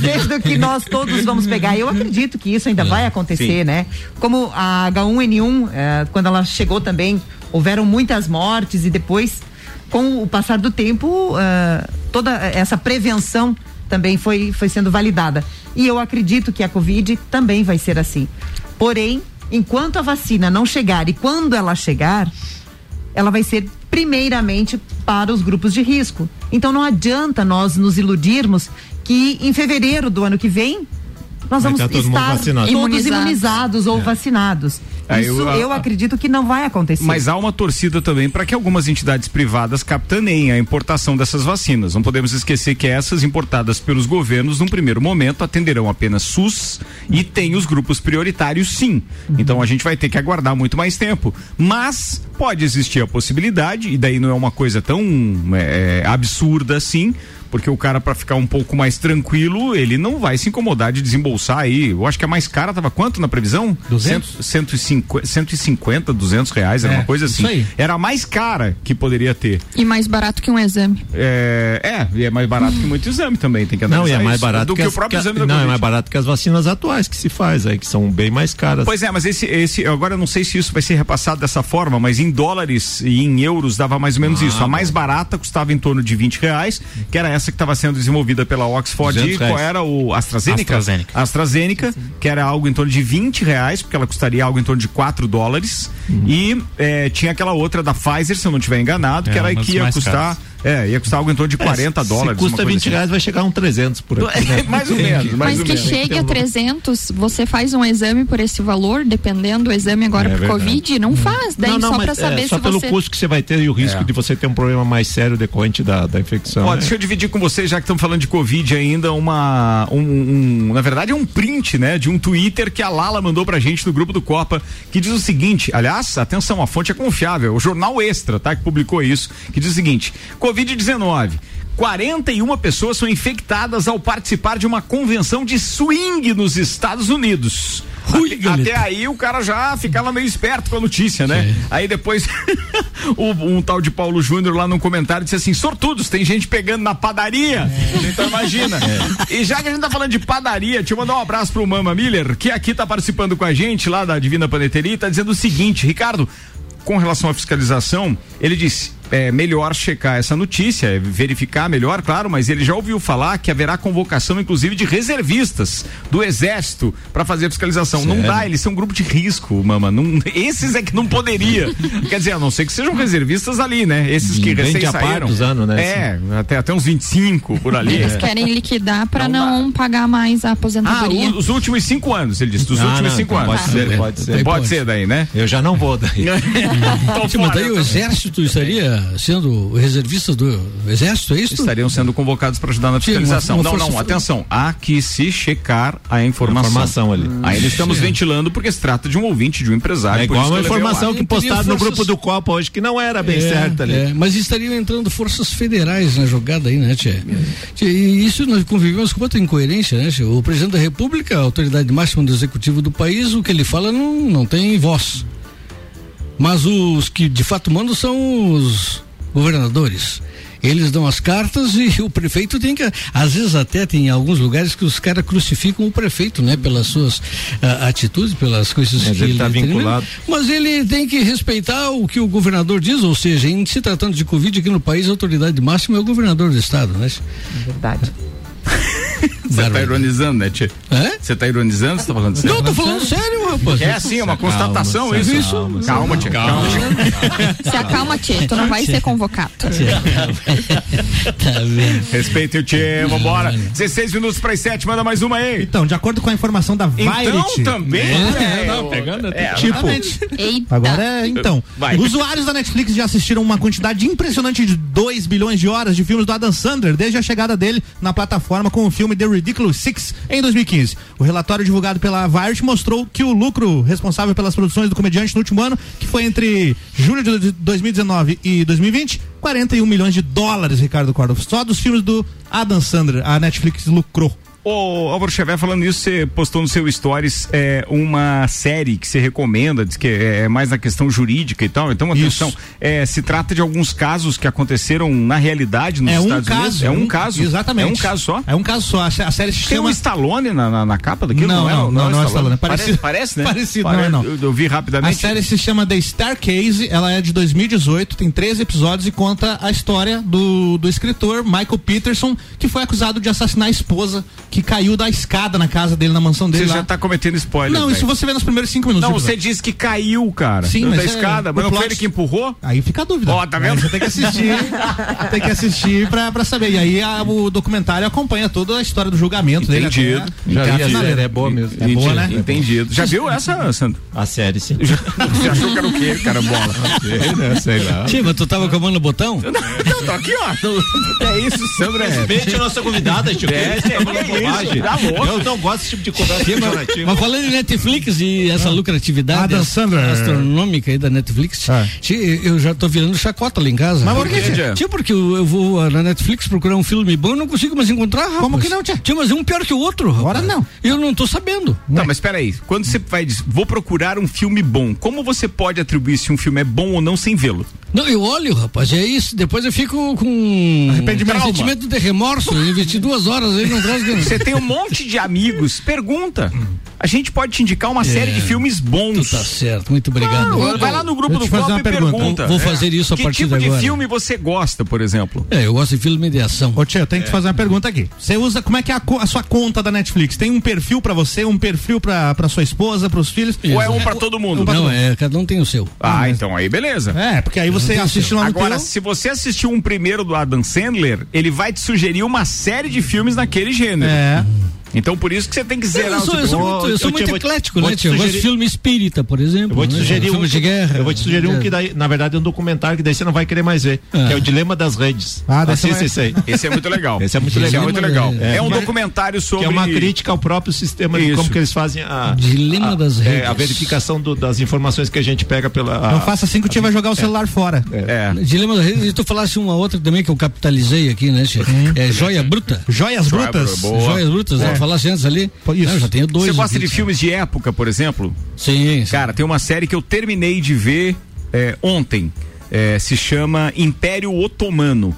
Desde que nós todos vamos pegar. Eu acredito que isso ainda é, vai acontecer, sim. né? Como a H1N1, é, quando ela chegou também, houveram muitas mortes e depois com o passar do tempo, uh, toda essa prevenção também foi, foi sendo validada. E eu acredito que a Covid também vai ser assim. Porém, enquanto a vacina não chegar e quando ela chegar, ela vai ser primeiramente para os grupos de risco. Então não adianta nós nos iludirmos que em fevereiro do ano que vem nós vai vamos estar todos imunizados, imunizados ou é. vacinados. Isso eu, eu, acredito que não vai acontecer. Mas há uma torcida também para que algumas entidades privadas capitaneiem a importação dessas vacinas. Não podemos esquecer que essas importadas pelos governos, num primeiro momento, atenderão apenas SUS e tem os grupos prioritários, sim. Uhum. Então a gente vai ter que aguardar muito mais tempo. Mas pode existir a possibilidade, e daí não é uma coisa tão é, absurda assim porque o cara para ficar um pouco mais tranquilo, ele não vai se incomodar de desembolsar aí. Eu acho que a mais cara tava quanto na previsão? 200? 150, 150 200 reais, era é, uma coisa assim. Era a mais cara que poderia ter. E mais barato que um exame. É, é e é mais barato hum. que muito exame também, tem que Não, e é mais barato do que, que as, o próprio que exame da Não, é mais barato que as vacinas atuais que se faz aí, que são bem mais caras. Pois é, mas esse, esse agora eu não sei se isso vai ser repassado dessa forma, mas em dólares e em euros dava mais ou menos ah, isso. A mais barata custava em torno de 20 reais, que era essa que estava sendo desenvolvida pela Oxford e qual era o AstraZeneca? AstraZeneca. AstraZeneca, que era algo em torno de 20 reais, porque ela custaria algo em torno de 4 dólares. Uhum. E é, tinha aquela outra da Pfizer, se eu não estiver enganado, é, que era que ia custar. Caras é, ia custar algo em torno de 40 é, dólares. Se custa 20 assim. reais, vai chegar a um 300 por aqui. Né? mais ou menos. Mais Mas ou que menos. chegue a 300, você faz um exame por esse valor, dependendo do exame agora é, por Covid, não faz. Daí não, não, só para saber é, só se pelo você... custo que você vai ter e o risco é. de você ter um problema mais sério decorrente da, da infecção. Ó, né? Deixa eu dividir com vocês, já que estamos falando de Covid ainda, uma. Um, um, na verdade, é um print, né? De um Twitter que a Lala mandou pra gente no grupo do Copa, que diz o seguinte: aliás, atenção, a fonte é confiável, o Jornal Extra, tá? Que publicou isso, que diz o seguinte: Covid-19. 41 pessoas são infectadas ao participar de uma convenção de swing nos Estados Unidos. Ui, até, até, aí o cara já ficava meio esperto com a notícia, né? Sim. Aí depois um, um, tal de Paulo Júnior lá no comentário disse assim: sortudos, tem gente pegando na padaria. É. Então imagina. É. E já que a gente tá falando de padaria, deixa eu mandar um abraço pro Mama Miller, que aqui tá participando com a gente lá da Divina Paneteria e tá dizendo o seguinte: Ricardo, com relação à fiscalização, ele disse: é melhor checar essa notícia, verificar melhor, claro, mas ele já ouviu falar que haverá convocação, inclusive, de reservistas do Exército para fazer a fiscalização. Sério? Não dá, eles são um grupo de risco, mama. Não, esses é que não poderia. Quer dizer, a não ser que sejam reservistas ali, né? Esses que recém saíram. Dos anos, né? É, até, até uns 25 por ali. Eles é. querem liquidar para não, não pagar mais a aposentadoria. Ah, os, os, últimos cinco anos, ele disse, dos ah, últimos não, cinco então anos. Pode ser, pode ser. Pode ser daí, né? Eu já não vou daí. então, mas daí o exército estaria sendo reservistas do exército, é isso? Estariam sendo convocados para ajudar na fiscalização. Sim, uma, uma não, não, atenção. Há que se checar a informação. informação ali. Hum, Ainda estamos ventilando porque se trata de um ouvinte, de um empresário. É igual uma informação que postaram forças... no grupo do Copa hoje que não era bem é, certa ali. É, mas estariam entrando forças federais na jogada aí, né, Tchê? E isso nós convivemos com outra incoerência, né, Tchê? O presidente da República, a autoridade máxima do executivo do país, o que ele fala não, não tem voz. Mas os que de fato mandam são os governadores. Eles dão as cartas e o prefeito tem que. Às vezes até tem alguns lugares que os caras crucificam o prefeito, né? Pelas suas uh, atitudes, pelas coisas mas que ele está vinculado. Mas ele tem que respeitar o que o governador diz, ou seja, em se tratando de Covid aqui no país, a autoridade máxima é o governador do estado, né? É verdade. Você tá ironizando, né, Tia? Você tá ironizando? Você tá falando sério? Não, tô falando sério, rapaz. É assim, é uma constatação calma, isso. isso. Calma, calma, Tia. Calma. Se acalma, Tia. Tu não vai ser convocado. tá vendo? Respeite o Tia, vambora. 16 minutos para as 7, manda mais uma aí. Então, de acordo com a informação da Variety. Então, também. É, é, não, pegando é, tipo. Eita. Agora é, então. Vai. Usuários da Netflix já assistiram uma quantidade impressionante de 2 bilhões de horas de filmes do Adam Sandler desde a chegada dele na plataforma com o filme The Ridiculous Six em 2015. O relatório divulgado pela Variety mostrou que o lucro responsável pelas produções do comediante no último ano, que foi entre julho de 2019 e 2020, 41 milhões de dólares, Ricardo Córdoba. Só dos filmes do Adam Sandler, a Netflix lucrou. Ô, Álvaro Xavier, falando isso, você postou no seu stories é, uma série que você recomenda, diz que é, é mais na questão jurídica e tal. Então, atenção, é, se trata de alguns casos que aconteceram na realidade nos é Estados um caso, Unidos. É um, um, caso. Exatamente. É um caso só? É um caso só. A, série se Tem chama... um Stallone na, na, na capa daquilo? Não, não, não, não, não é, é Stallone. Parece, parece, né? Parecido, parece, não, não. Eu, eu, vi rapidamente. A série se chama The Star Case, ela é de 2018, tem 13 episódios e conta a história do, do escritor Michael Peterson, que foi acusado de assassinar a esposa, que caiu da escada na casa dele, na mansão dele. Você lá. já tá cometendo spoiler. Não, véio. isso você vê nos primeiros cinco minutos. Não, você disse que caiu, cara. Sim, da escada, é, mas não plot... foi ele que empurrou? Aí fica a dúvida. Ó, oh, tá vendo? Aí você tem que assistir. tem que assistir pra, pra saber. E aí a, o documentário acompanha toda a história do julgamento Entendido. dele. Já vi a série, é boa mesmo. É boa, né? Entendido. Já viu essa, Sandro? A série, sim. Você achou que era o quê, cara, bola? Sei, né? Sei lá. Tia, mas tu tava com a mão no botão? Não, tô aqui, ó. É isso, Sandro. É. Respeite a nossa convidada, Chico. É, é, é, tá louco. Eu não gosto desse tipo de conversa. Mas falando em Netflix e essa ah. lucratividade astronômica aí da Netflix, ah. eu já tô virando chacota lá em casa. Mas por que, tia? Tia, porque eu vou ah, na Netflix procurar um filme bom e não consigo mais encontrar, rapaz. Como que não, tia? Tia, mas é um pior que o outro. Agora não. Eu não tô sabendo. Tá, mas espera aí. Quando você vai dizer, vou procurar um filme bom, como você pode atribuir se um filme é bom ou não sem vê-lo? Não, eu olho, rapaz, é isso. Depois eu fico com arrependimento, sentimento de remorso. Eu investi duas horas aí, não traz Você tem um monte de amigos, pergunta. A gente pode te indicar uma é, série de filmes bons. tá certo, muito obrigado. Claro, vai lá no grupo do Copa e pergunta. pergunta. Vou, fazer isso a que partir tipo de agora. Que tipo de filme você gosta, por exemplo? É, eu gosto de filme de ação. Ô tia, eu tenho que te fazer uma pergunta aqui. Você usa, como é que é a, a sua conta da Netflix? Tem um perfil pra você, um perfil pra, pra sua esposa, pros filhos? Ou é um pra todo mundo? Um pra não, todo é, cada um tem o seu. Ah, então aí beleza. É, porque aí você assiste lá no Agora, se você assistiu um primeiro do Adam Sandler, ele vai te sugerir uma série de filmes naquele gênero. É. Então por isso que você tem que zerar eu sou, eu sou muito, eu sou muito eclético, né, tio? Eu gosto de filme espírita, por exemplo. Eu vou te né? sugerir um de guerra. Eu vou te sugerir um que daí, na verdade, é um documentário que daí você não vai querer mais ver, ah. que é o Dilema das Redes. Ah, Assista vai... esse aí. Esse é muito legal. Esse é muito legal. Esse é muito legal. É, é um documentário sobre... Que é uma crítica ao próprio sistema isso. de como que eles fazem a... Dilema a, das Redes. É, a verificação do, das informações que a gente pega pela... A, não faça assim que o tio vai jogar o celular fora. É. Dilema das Redes. E tu falasse uma outra também que eu capitalizei aqui, né, hum. É Joia Bruta. Joias Brutas. Joias Brutas. É. Antes ali. Isso. Não, já tenho dois. Você gosta de filmes de época, por exemplo? Sim, sim. Cara, tem uma série que eu terminei de ver é, ontem. É, se chama Império Otomano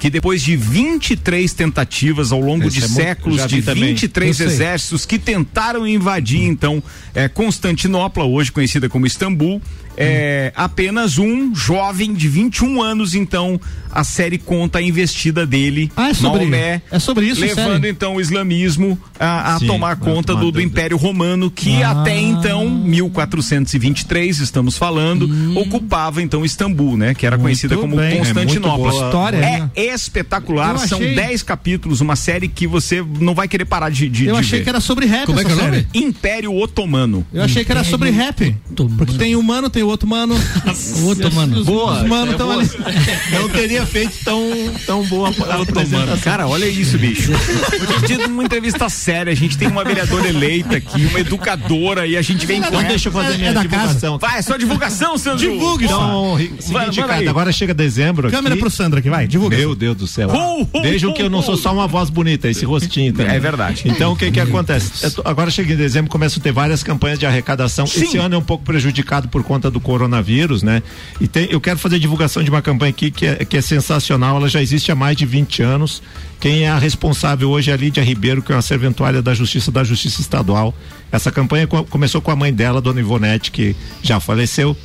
que depois de 23 tentativas ao longo Esse de é séculos, de 23 exércitos que tentaram invadir, então, é, Constantinopla, hoje conhecida como Istambul, é, apenas um jovem de 21 anos, então a série conta a investida dele, ah, é sobre, Maomé, é sobre isso, levando série? então o islamismo a, a Sim, tomar conta do, do, Império Romano, que ah. até então, 1423, estamos falando, hum. ocupava então Istambul, né? Que era conhida como bem. Constantinopla. É história, é, espetacular. Eu São achei- 10 capítulos, uma série que você não vai querer parar de, de Eu de achei ver. que era sobre rap Como é que é o nome? Império Otomano. Eu achei que era sobre rap. Porque tem um mano, tem o outro mano. O outro mano. Boa, os mano é estão boa. ali. Não teria feito tão, tão boa a apresentação. Cara, olha isso, bicho. Hoje dia, numa entrevista séria, a gente tem uma vereadora eleita aqui, uma educadora, e a gente vem com Então essa. deixa eu fazer É- minha é divulgação. Vai, é só divulgação, Sandro. Divulgue, Então, seguinte, vai cara, agora chega dezembro Câmera aqui. pro Sandro aqui, vai, divulga. Meu Deus do céu. Ho, Vejam que eu não sou só uma voz bonita, esse rostinho também. É verdade. Então o que que acontece? Eu tô- agora chega em dezembro, começam a ter várias campanhas de arrecadação. Sim. Esse ano é um pouco prejudicado por conta do coronavírus, né? E tem, eu quero fazer divulgação de uma campanha aqui que é, que é sensacional, ela já existe há mais de 20 anos. Quem é a responsável hoje é a Lídia Ribeiro, que é uma serventuária da Justiça da Justiça Estadual. Essa campanha co- começou com a mãe dela, Dona Ivonete, que já faleceu.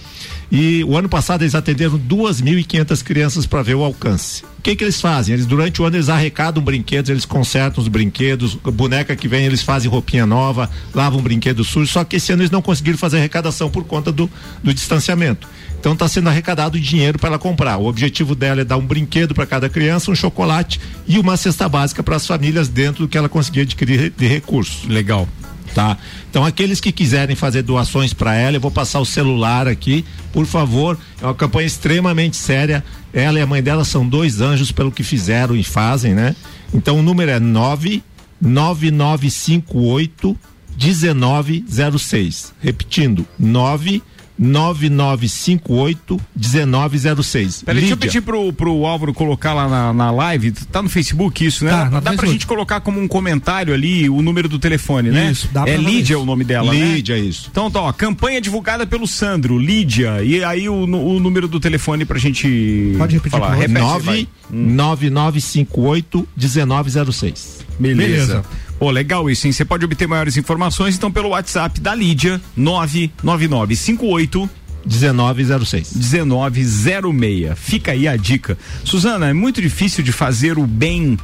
E o ano passado eles atenderam 2.500 crianças para ver o alcance. O que que eles fazem? Eles durante o ano eles arrecadam brinquedos, eles consertam os brinquedos, boneca que vem eles fazem roupinha nova, lavam brinquedo sujo, só que esse ano eles não conseguiram fazer arrecadação por conta do, do distanciamento. Então está sendo arrecadado dinheiro para ela comprar. O objetivo dela é dar um brinquedo para cada criança, um chocolate e uma cesta básica para as famílias dentro do que ela conseguir adquirir de recursos. Legal. Tá? Então, aqueles que quiserem fazer doações para ela, eu vou passar o celular aqui, por favor. É uma campanha extremamente séria. Ela e a mãe dela são dois anjos pelo que fizeram e fazem, né? Então, o número é 99958 1906. Repetindo, 99958 1906. Peraí, deixa eu pedir pro, pro Álvaro colocar lá na, na live. Tá no Facebook isso, né? Tá, dá dá pra Facebook. gente colocar como um comentário ali o número do telefone, né? Isso, dá pra É Lídia isso. o nome dela, né? Lídia, isso. Então tá, ó, campanha divulgada pelo Sandro, Lídia. E aí o, o número do telefone pra gente Pode repetir, falar. Repete, 9 vai. 9958 1906. Beleza. Beleza. Pô, legal isso, hein? Você pode obter maiores informações, então, pelo WhatsApp da Lídia, 99958 1906. 1906. Fica aí a dica. Suzana, é muito difícil de fazer o bem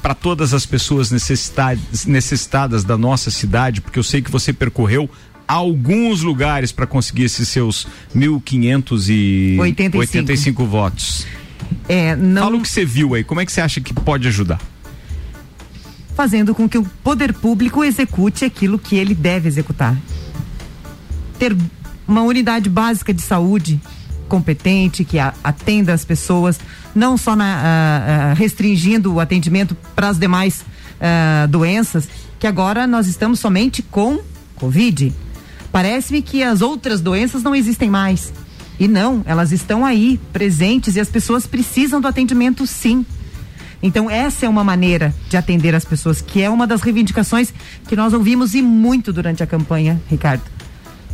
para todas as pessoas necessitadas, necessitadas da nossa cidade, porque eu sei que você percorreu alguns lugares para conseguir esses seus 1.585 85. votos. É, não Fala o que você viu aí, como é que você acha que pode ajudar? Fazendo com que o poder público execute aquilo que ele deve executar. Ter uma unidade básica de saúde competente, que atenda as pessoas, não só na, ah, ah, restringindo o atendimento para as demais ah, doenças, que agora nós estamos somente com Covid. Parece-me que as outras doenças não existem mais. E não, elas estão aí, presentes, e as pessoas precisam do atendimento sim. Então, essa é uma maneira de atender as pessoas, que é uma das reivindicações que nós ouvimos e muito durante a campanha, Ricardo.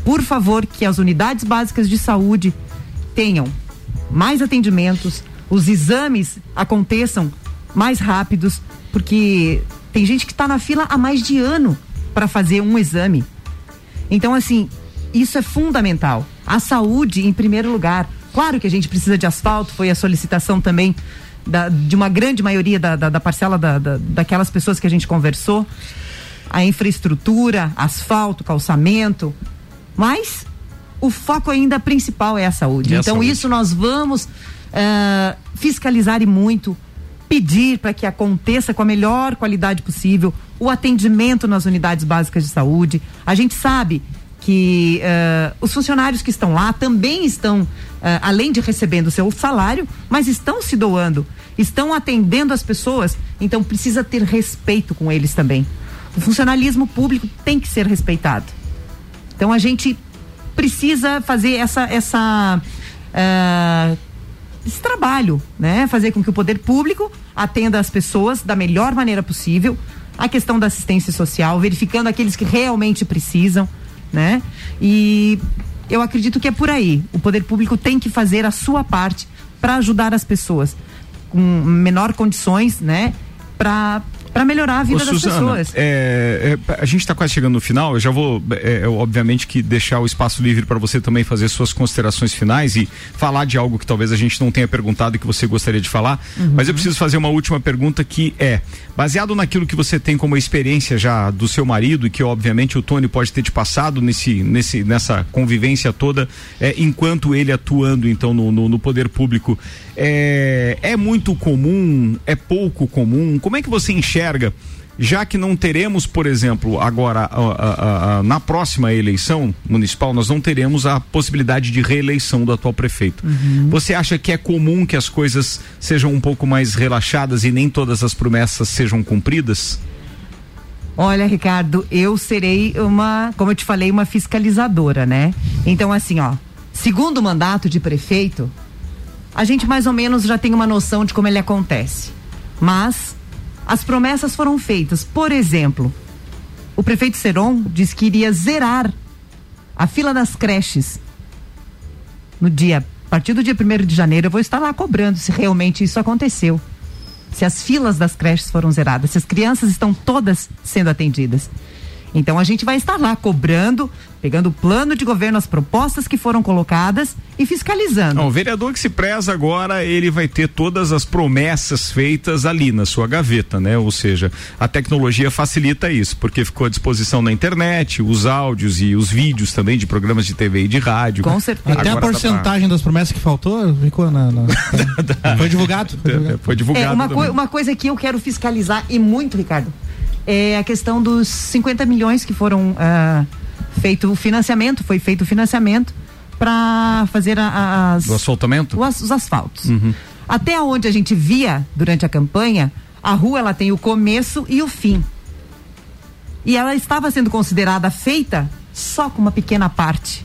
Por favor, que as unidades básicas de saúde tenham mais atendimentos, os exames aconteçam mais rápidos, porque tem gente que está na fila há mais de ano para fazer um exame. Então, assim, isso é fundamental. A saúde em primeiro lugar. Claro que a gente precisa de asfalto, foi a solicitação também da- de uma grande maioria da, da- da parcela da- da- daquelas pessoas que a gente conversou. A infraestrutura, asfalto, calçamento. Mas o foco ainda principal é a saúde. É a então, saúde. isso nós vamos ah, fiscalizar e muito pedir para que aconteça com a melhor qualidade possível o atendimento nas unidades básicas de saúde. A gente sabe que eh, os funcionários que estão lá também estão, eh, além de recebendo o seu salário, mas estão se doando, estão atendendo as pessoas, então precisa ter respeito com eles também. O funcionalismo público tem que ser respeitado. Então a gente precisa fazer essa, essa ah, esse trabalho, né? Fazer com que o poder público atenda as pessoas da melhor maneira possível. A questão da assistência social, verificando aqueles que realmente precisam, né? E eu acredito que é por aí. O poder público tem que fazer a sua parte para ajudar as pessoas com menor condições, né? Para para melhorar a vida Ô, das Suzana, pessoas. é, é, a gente está quase chegando no final. Eu já vou, é, é, obviamente, que deixar o espaço livre para você também fazer suas considerações finais e falar de algo que talvez a gente não tenha perguntado e que você gostaria de falar. Uhum. Mas eu preciso fazer uma última pergunta que é baseado naquilo que você tem como experiência já do seu marido e que obviamente o Tony pode ter te passado nesse, nesse, nessa convivência toda, é, enquanto ele atuando então no, no, no poder público. É, é muito comum? É pouco comum? Como é que você enxerga? já que não teremos, por exemplo, agora a, a, a, na próxima eleição municipal, nós não teremos a possibilidade de reeleição do atual prefeito. Uhum. Você acha que é comum que as coisas sejam um pouco mais relaxadas e nem todas as promessas sejam cumpridas? Olha, Ricardo, eu serei uma, como eu te falei, uma fiscalizadora, né? Então, assim, ó, segundo mandato de prefeito, a gente mais ou menos já tem uma noção de como ele acontece. Mas as promessas foram feitas. Por exemplo, o prefeito Seron disse que iria zerar a fila das creches no dia, a partir do dia 1 de janeiro, eu vou estar lá cobrando se realmente isso aconteceu se as filas das creches foram zeradas, se as crianças estão todas sendo atendidas. Então a gente vai estar lá cobrando, pegando o plano de governo, as propostas que foram colocadas e fiscalizando. Não, o vereador que se preza agora, ele vai ter todas as promessas feitas ali na sua gaveta, né? Ou seja, a tecnologia facilita isso, porque ficou à disposição na internet, os áudios e os vídeos também de programas de TV e de rádio. Com certeza. Até agora a porcentagem pra... das promessas que faltou ficou na. na... foi divulgado. Foi divulgado. Foi divulgado é, uma, co uma coisa que eu quero fiscalizar e muito, Ricardo é a questão dos 50 milhões que foram uh, feito o financiamento, foi feito o financiamento para fazer a, as, o asfaltamento? Os, os asfaltos. Uhum. Até onde a gente via durante a campanha, a rua ela tem o começo e o fim. E ela estava sendo considerada feita só com uma pequena parte.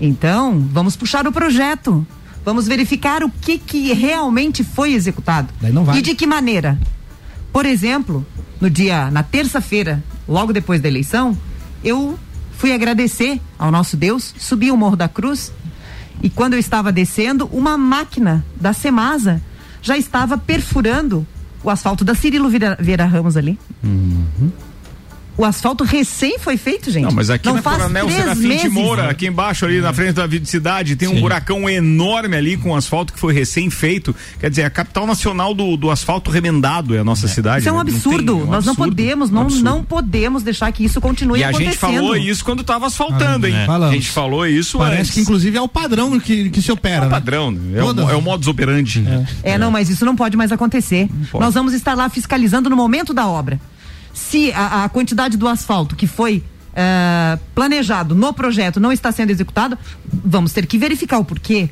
Então, vamos puxar o projeto. Vamos verificar o que, que realmente foi executado. E de que maneira. Por exemplo, no dia, na terça-feira, logo depois da eleição, eu fui agradecer ao nosso Deus, subi o Morro da Cruz e quando eu estava descendo, uma máquina da Semasa já estava perfurando o asfalto da Cirilo Vieira, Ramos ali. Uhum. O asfalto recém foi feito, gente. Não, mas aqui Não na Coronel Serafim de Moura, aqui embaixo ali na frente da Vida Cidade, tem Sim. um buracão enorme ali com asfalto que foi recém feito. Quer dizer, a capital nacional do, do asfalto remendado é a nossa é. cidade. Isso é um né? absurdo. Não tem, um Nós absurdo, não podemos, não, não podemos deixar que isso continue e acontecendo. E a gente falou isso quando estava asfaltando, ah, hein? É. A gente falou isso Parece antes. que inclusive é o padrão que, que se opera. É o né? padrão, é o, é o modus operandi. É. é, não, mas isso não pode mais acontecer. Pode. Nós vamos estar lá fiscalizando no momento da obra se a, a quantidade do asfalto que foi uh, planejado no projeto não está sendo executado, vamos ter que verificar o porquê.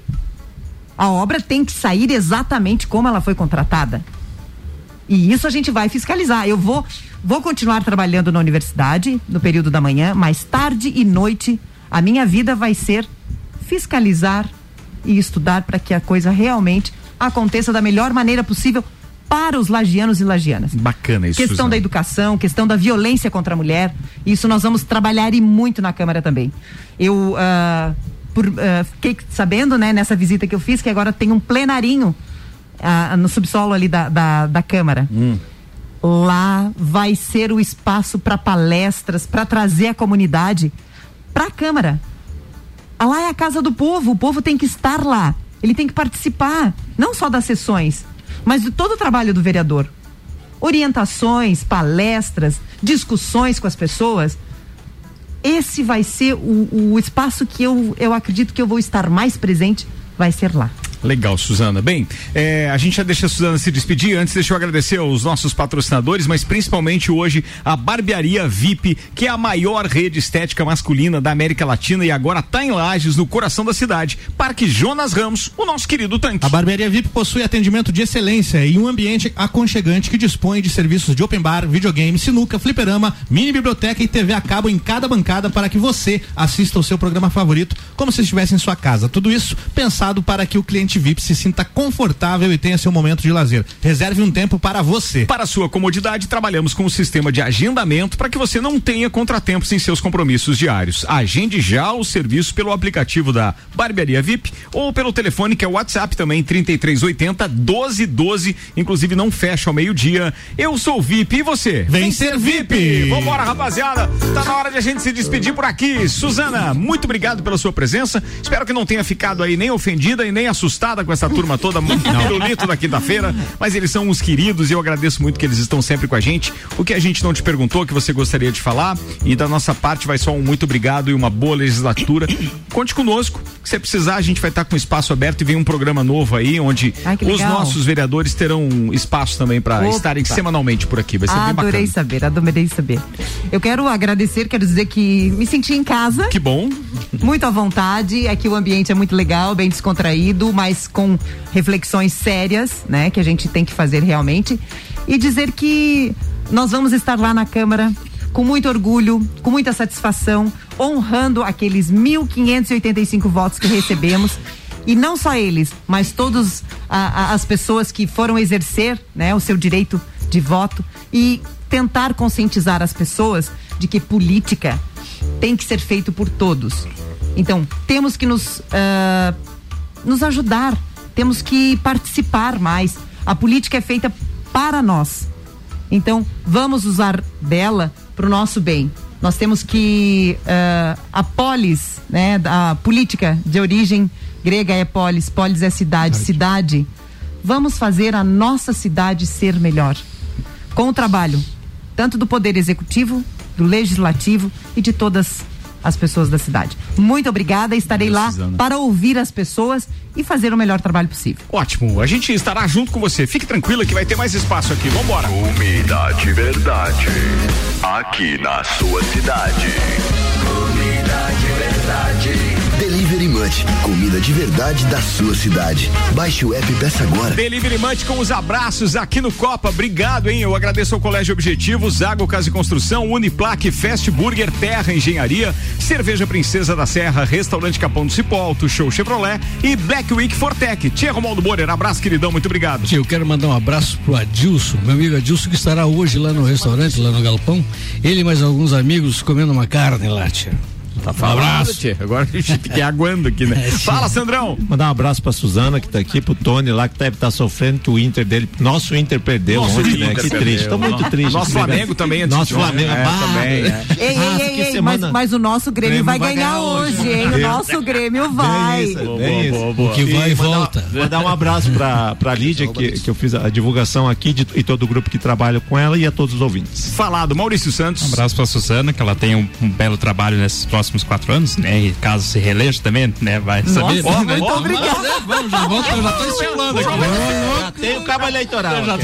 A obra tem que sair exatamente como ela foi contratada. E isso a gente vai fiscalizar. Eu vou, vou continuar trabalhando na universidade no período da manhã, mas tarde e noite a minha vida vai ser fiscalizar e estudar para que a coisa realmente aconteça da melhor maneira possível para os lagianos e lagianas. Bacana isso. Questão Suzana. da educação, questão da violência contra a mulher. Isso nós vamos trabalhar e muito na Câmara também. Eu uh, por, uh, fiquei sabendo, né, nessa visita que eu fiz, que agora tem um plenarinho uh, no subsolo ali da, da, da Câmara. Hum. Lá vai ser o espaço para palestras, para trazer a comunidade para a Câmara. Lá é a casa do povo, o povo tem que estar lá. Ele tem que participar, não só das sessões, mas de todo o trabalho do vereador. Orientações, palestras, discussões com as pessoas. Esse vai ser o, o espaço que eu, eu acredito que eu vou estar mais presente, vai ser lá. Legal, Suzana. Bem, é, a gente já deixa a Suzana se despedir. Antes, deixa eu agradecer aos nossos patrocinadores, mas principalmente hoje a Barbearia VIP, que é a maior rede estética masculina da América Latina e agora está em Lages, no coração da cidade. Parque Jonas Ramos, o nosso querido tanque. A Barbearia VIP possui atendimento de excelência e um ambiente aconchegante que dispõe de serviços de open bar, videogame, sinuca, fliperama, mini biblioteca e TV a cabo em cada bancada para que você assista o seu programa favorito como se estivesse em sua casa. Tudo isso pensado para que o cliente cliente VIP se sinta confortável e tenha seu momento de lazer. Reserve um tempo para você. Para sua comodidade, trabalhamos com o um sistema de agendamento para que você não tenha contratempos em seus compromissos diários. Agende já o serviço pelo aplicativo da Barbearia VIP ou pelo telefone que é o WhatsApp também 3380 1212, inclusive não fecha ao meio-dia. Eu sou o VIP e você? Vem, ser VIP. VIP. Vambora, rapaziada. Tá na hora de a gente se despedir por aqui. Suzana, muito obrigado pela sua presença. Espero que não tenha ficado aí nem ofendida e nem assustada assustada com essa turma toda, pirulito da quinta-feira, mas eles são uns queridos e eu agradeço muito que eles estão sempre com a gente. O que a gente não te perguntou, que você gostaria de falar, e da nossa parte vai só um muito obrigado e uma boa legislatura. Conte conosco, você precisar, a gente vai estar com espaço aberto e vem um programa novo aí, onde Ai, os nossos vereadores terão espaço também para estarem semanalmente por aqui. Vai ser adorei bem bacana. Adorei saber, adorei saber. Eu quero agradecer, quero dizer que me senti em casa. Que bom. Muito à vontade. Aqui o ambiente é muito legal, bem descontraído, mas com reflexões sérias, né? Que a gente tem que fazer realmente. E dizer que nós vamos estar lá na Câmara com muito orgulho, com muita satisfação, honrando aqueles 1.585 votos que recebemos. E não só eles, mas todas as pessoas que foram exercer né, o seu direito de voto e tentar conscientizar as pessoas de que política tem que ser feito por todos. Então, temos que nos, uh, nos ajudar, temos que participar mais. A política é feita para nós. Então, vamos usar dela para o nosso bem. Nós temos que uh, a polis, né, a política de origem grega é polis, polis é cidade, cidade. Vamos fazer a nossa cidade ser melhor com o trabalho tanto do poder executivo, do legislativo e de todas as pessoas da cidade. Muito obrigada, estarei lá para ouvir as pessoas e fazer o melhor trabalho possível. Ótimo, a gente estará junto com você. Fique tranquila que vai ter mais espaço aqui. Vambora. Comida de verdade, aqui na sua cidade. Comida de verdade. Delivery Munch, comida de verdade da sua cidade. Baixe o app e peça agora. Delivery Munch com os abraços aqui no Copa. Obrigado, hein? Eu agradeço ao Colégio Objetivo, Zago Casa e Construção, Uniplaque, Fast Burger, Terra Engenharia, Cerveja Princesa da Serra, Restaurante Capão do Cipó, Auto Show Chevrolet e Black Week Fortec. Tia Romualdo Moreira, abraço, queridão, muito obrigado. Tia, eu quero mandar um abraço pro Adilson, meu amigo Adilson, que estará hoje lá no restaurante, lá no Galpão. Ele e mais alguns amigos comendo uma carne lá, tia. Tá falando, um abraço. Tia. Agora a gente fiquei aguando aqui, né? É, Fala, Sandrão. Mandar um abraço pra Suzana, que tá aqui, pro Tony lá, que deve estar tá sofrendo que o Inter dele. Nosso Inter perdeu nosso ontem, né? Que triste. Tô muito triste. Nosso Flamengo também, Nosso Flamengo. É, também. É. Ei, ei, ah, ei, ei semana... mas, mas, o nosso Grêmio, Grêmio vai, vai, ganhar, hoje, hoje hein? O nosso Grêmio vai. Bem isso, bem. Boa, que vai e volta. Mandar, mandar um abraço pra, pra Lídia, que, que eu fiz a divulgação aqui de, e todo o grupo que trabalha com ela e a todos os ouvintes. Falado, Maurício Santos. Um abraço pra Suzana, que ela tem um, um belo trabalho nesses próximos quatro anos, né? E caso se reeleja também, né? Vai Nossa, saber. Nossa, muito oh, obrigado. Né? Vamos, já, vamos, já tô estimulando aqui. Já tem o cabo eleitoral. Já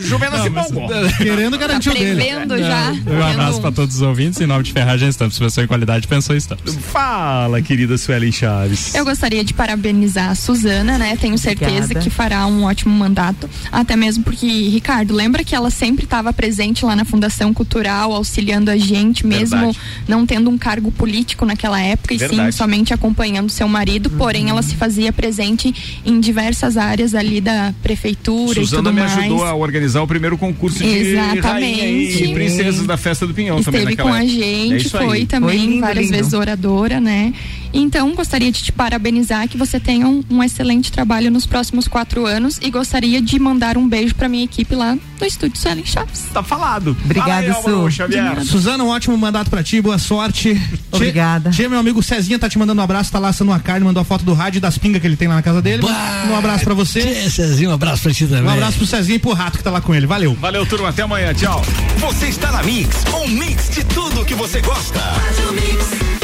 Juvena se empolgou. Querendo garantir tá o dele. já. Um abraço pra todos os ouvintes. Em nome de Ferragem Estamos. Pessoa em qualidade, pensou Estamos. Fala, querida Suelen Chaves. Eu gostaria de parabenizar a Suzana, né? Tenho certeza Obrigada. que fará um ótimo mandato. Até mesmo porque, Ricardo, lembra que ela sempre estava presente lá na Fundação Cultural, auxiliando a gente, mesmo Verdade. não tendo um cargo político naquela época, Verdade. e sim somente acompanhando seu marido, uhum. porém ela se fazia presente em diversas áreas ali da prefeitura Suzana e tudo me ajudou a organizar o primeiro concurso de Exatamente. e princesas da festa do Pinhão Esteve também com a gente, é foi também foi lindo, várias lindo. vezes oradora, né? Então, gostaria de te parabenizar que você tenha um, um, excelente trabalho nos próximos quatro anos e gostaria de mandar um beijo para minha equipe lá no estúdio Suelen Chaves. Tá falado. Obrigada, Su. Suzana, um ótimo mandato para ti, boa sorte. Obrigada. Tia, meu amigo Cezinha tá te mandando um abraço, tá lá assando uma carne, mandou a foto do rádio e das pingas que ele tem lá na casa dele. Bah, um abraço para você. Tia, Cezinho, um abraço pra ti também. Um abraço pro Cezinho e pro Rato que tá lá com ele. Valeu. Valeu, turma. Até amanhã. Tchau. Você está na Mix, um mix de tudo que você gosta. Faz o mix.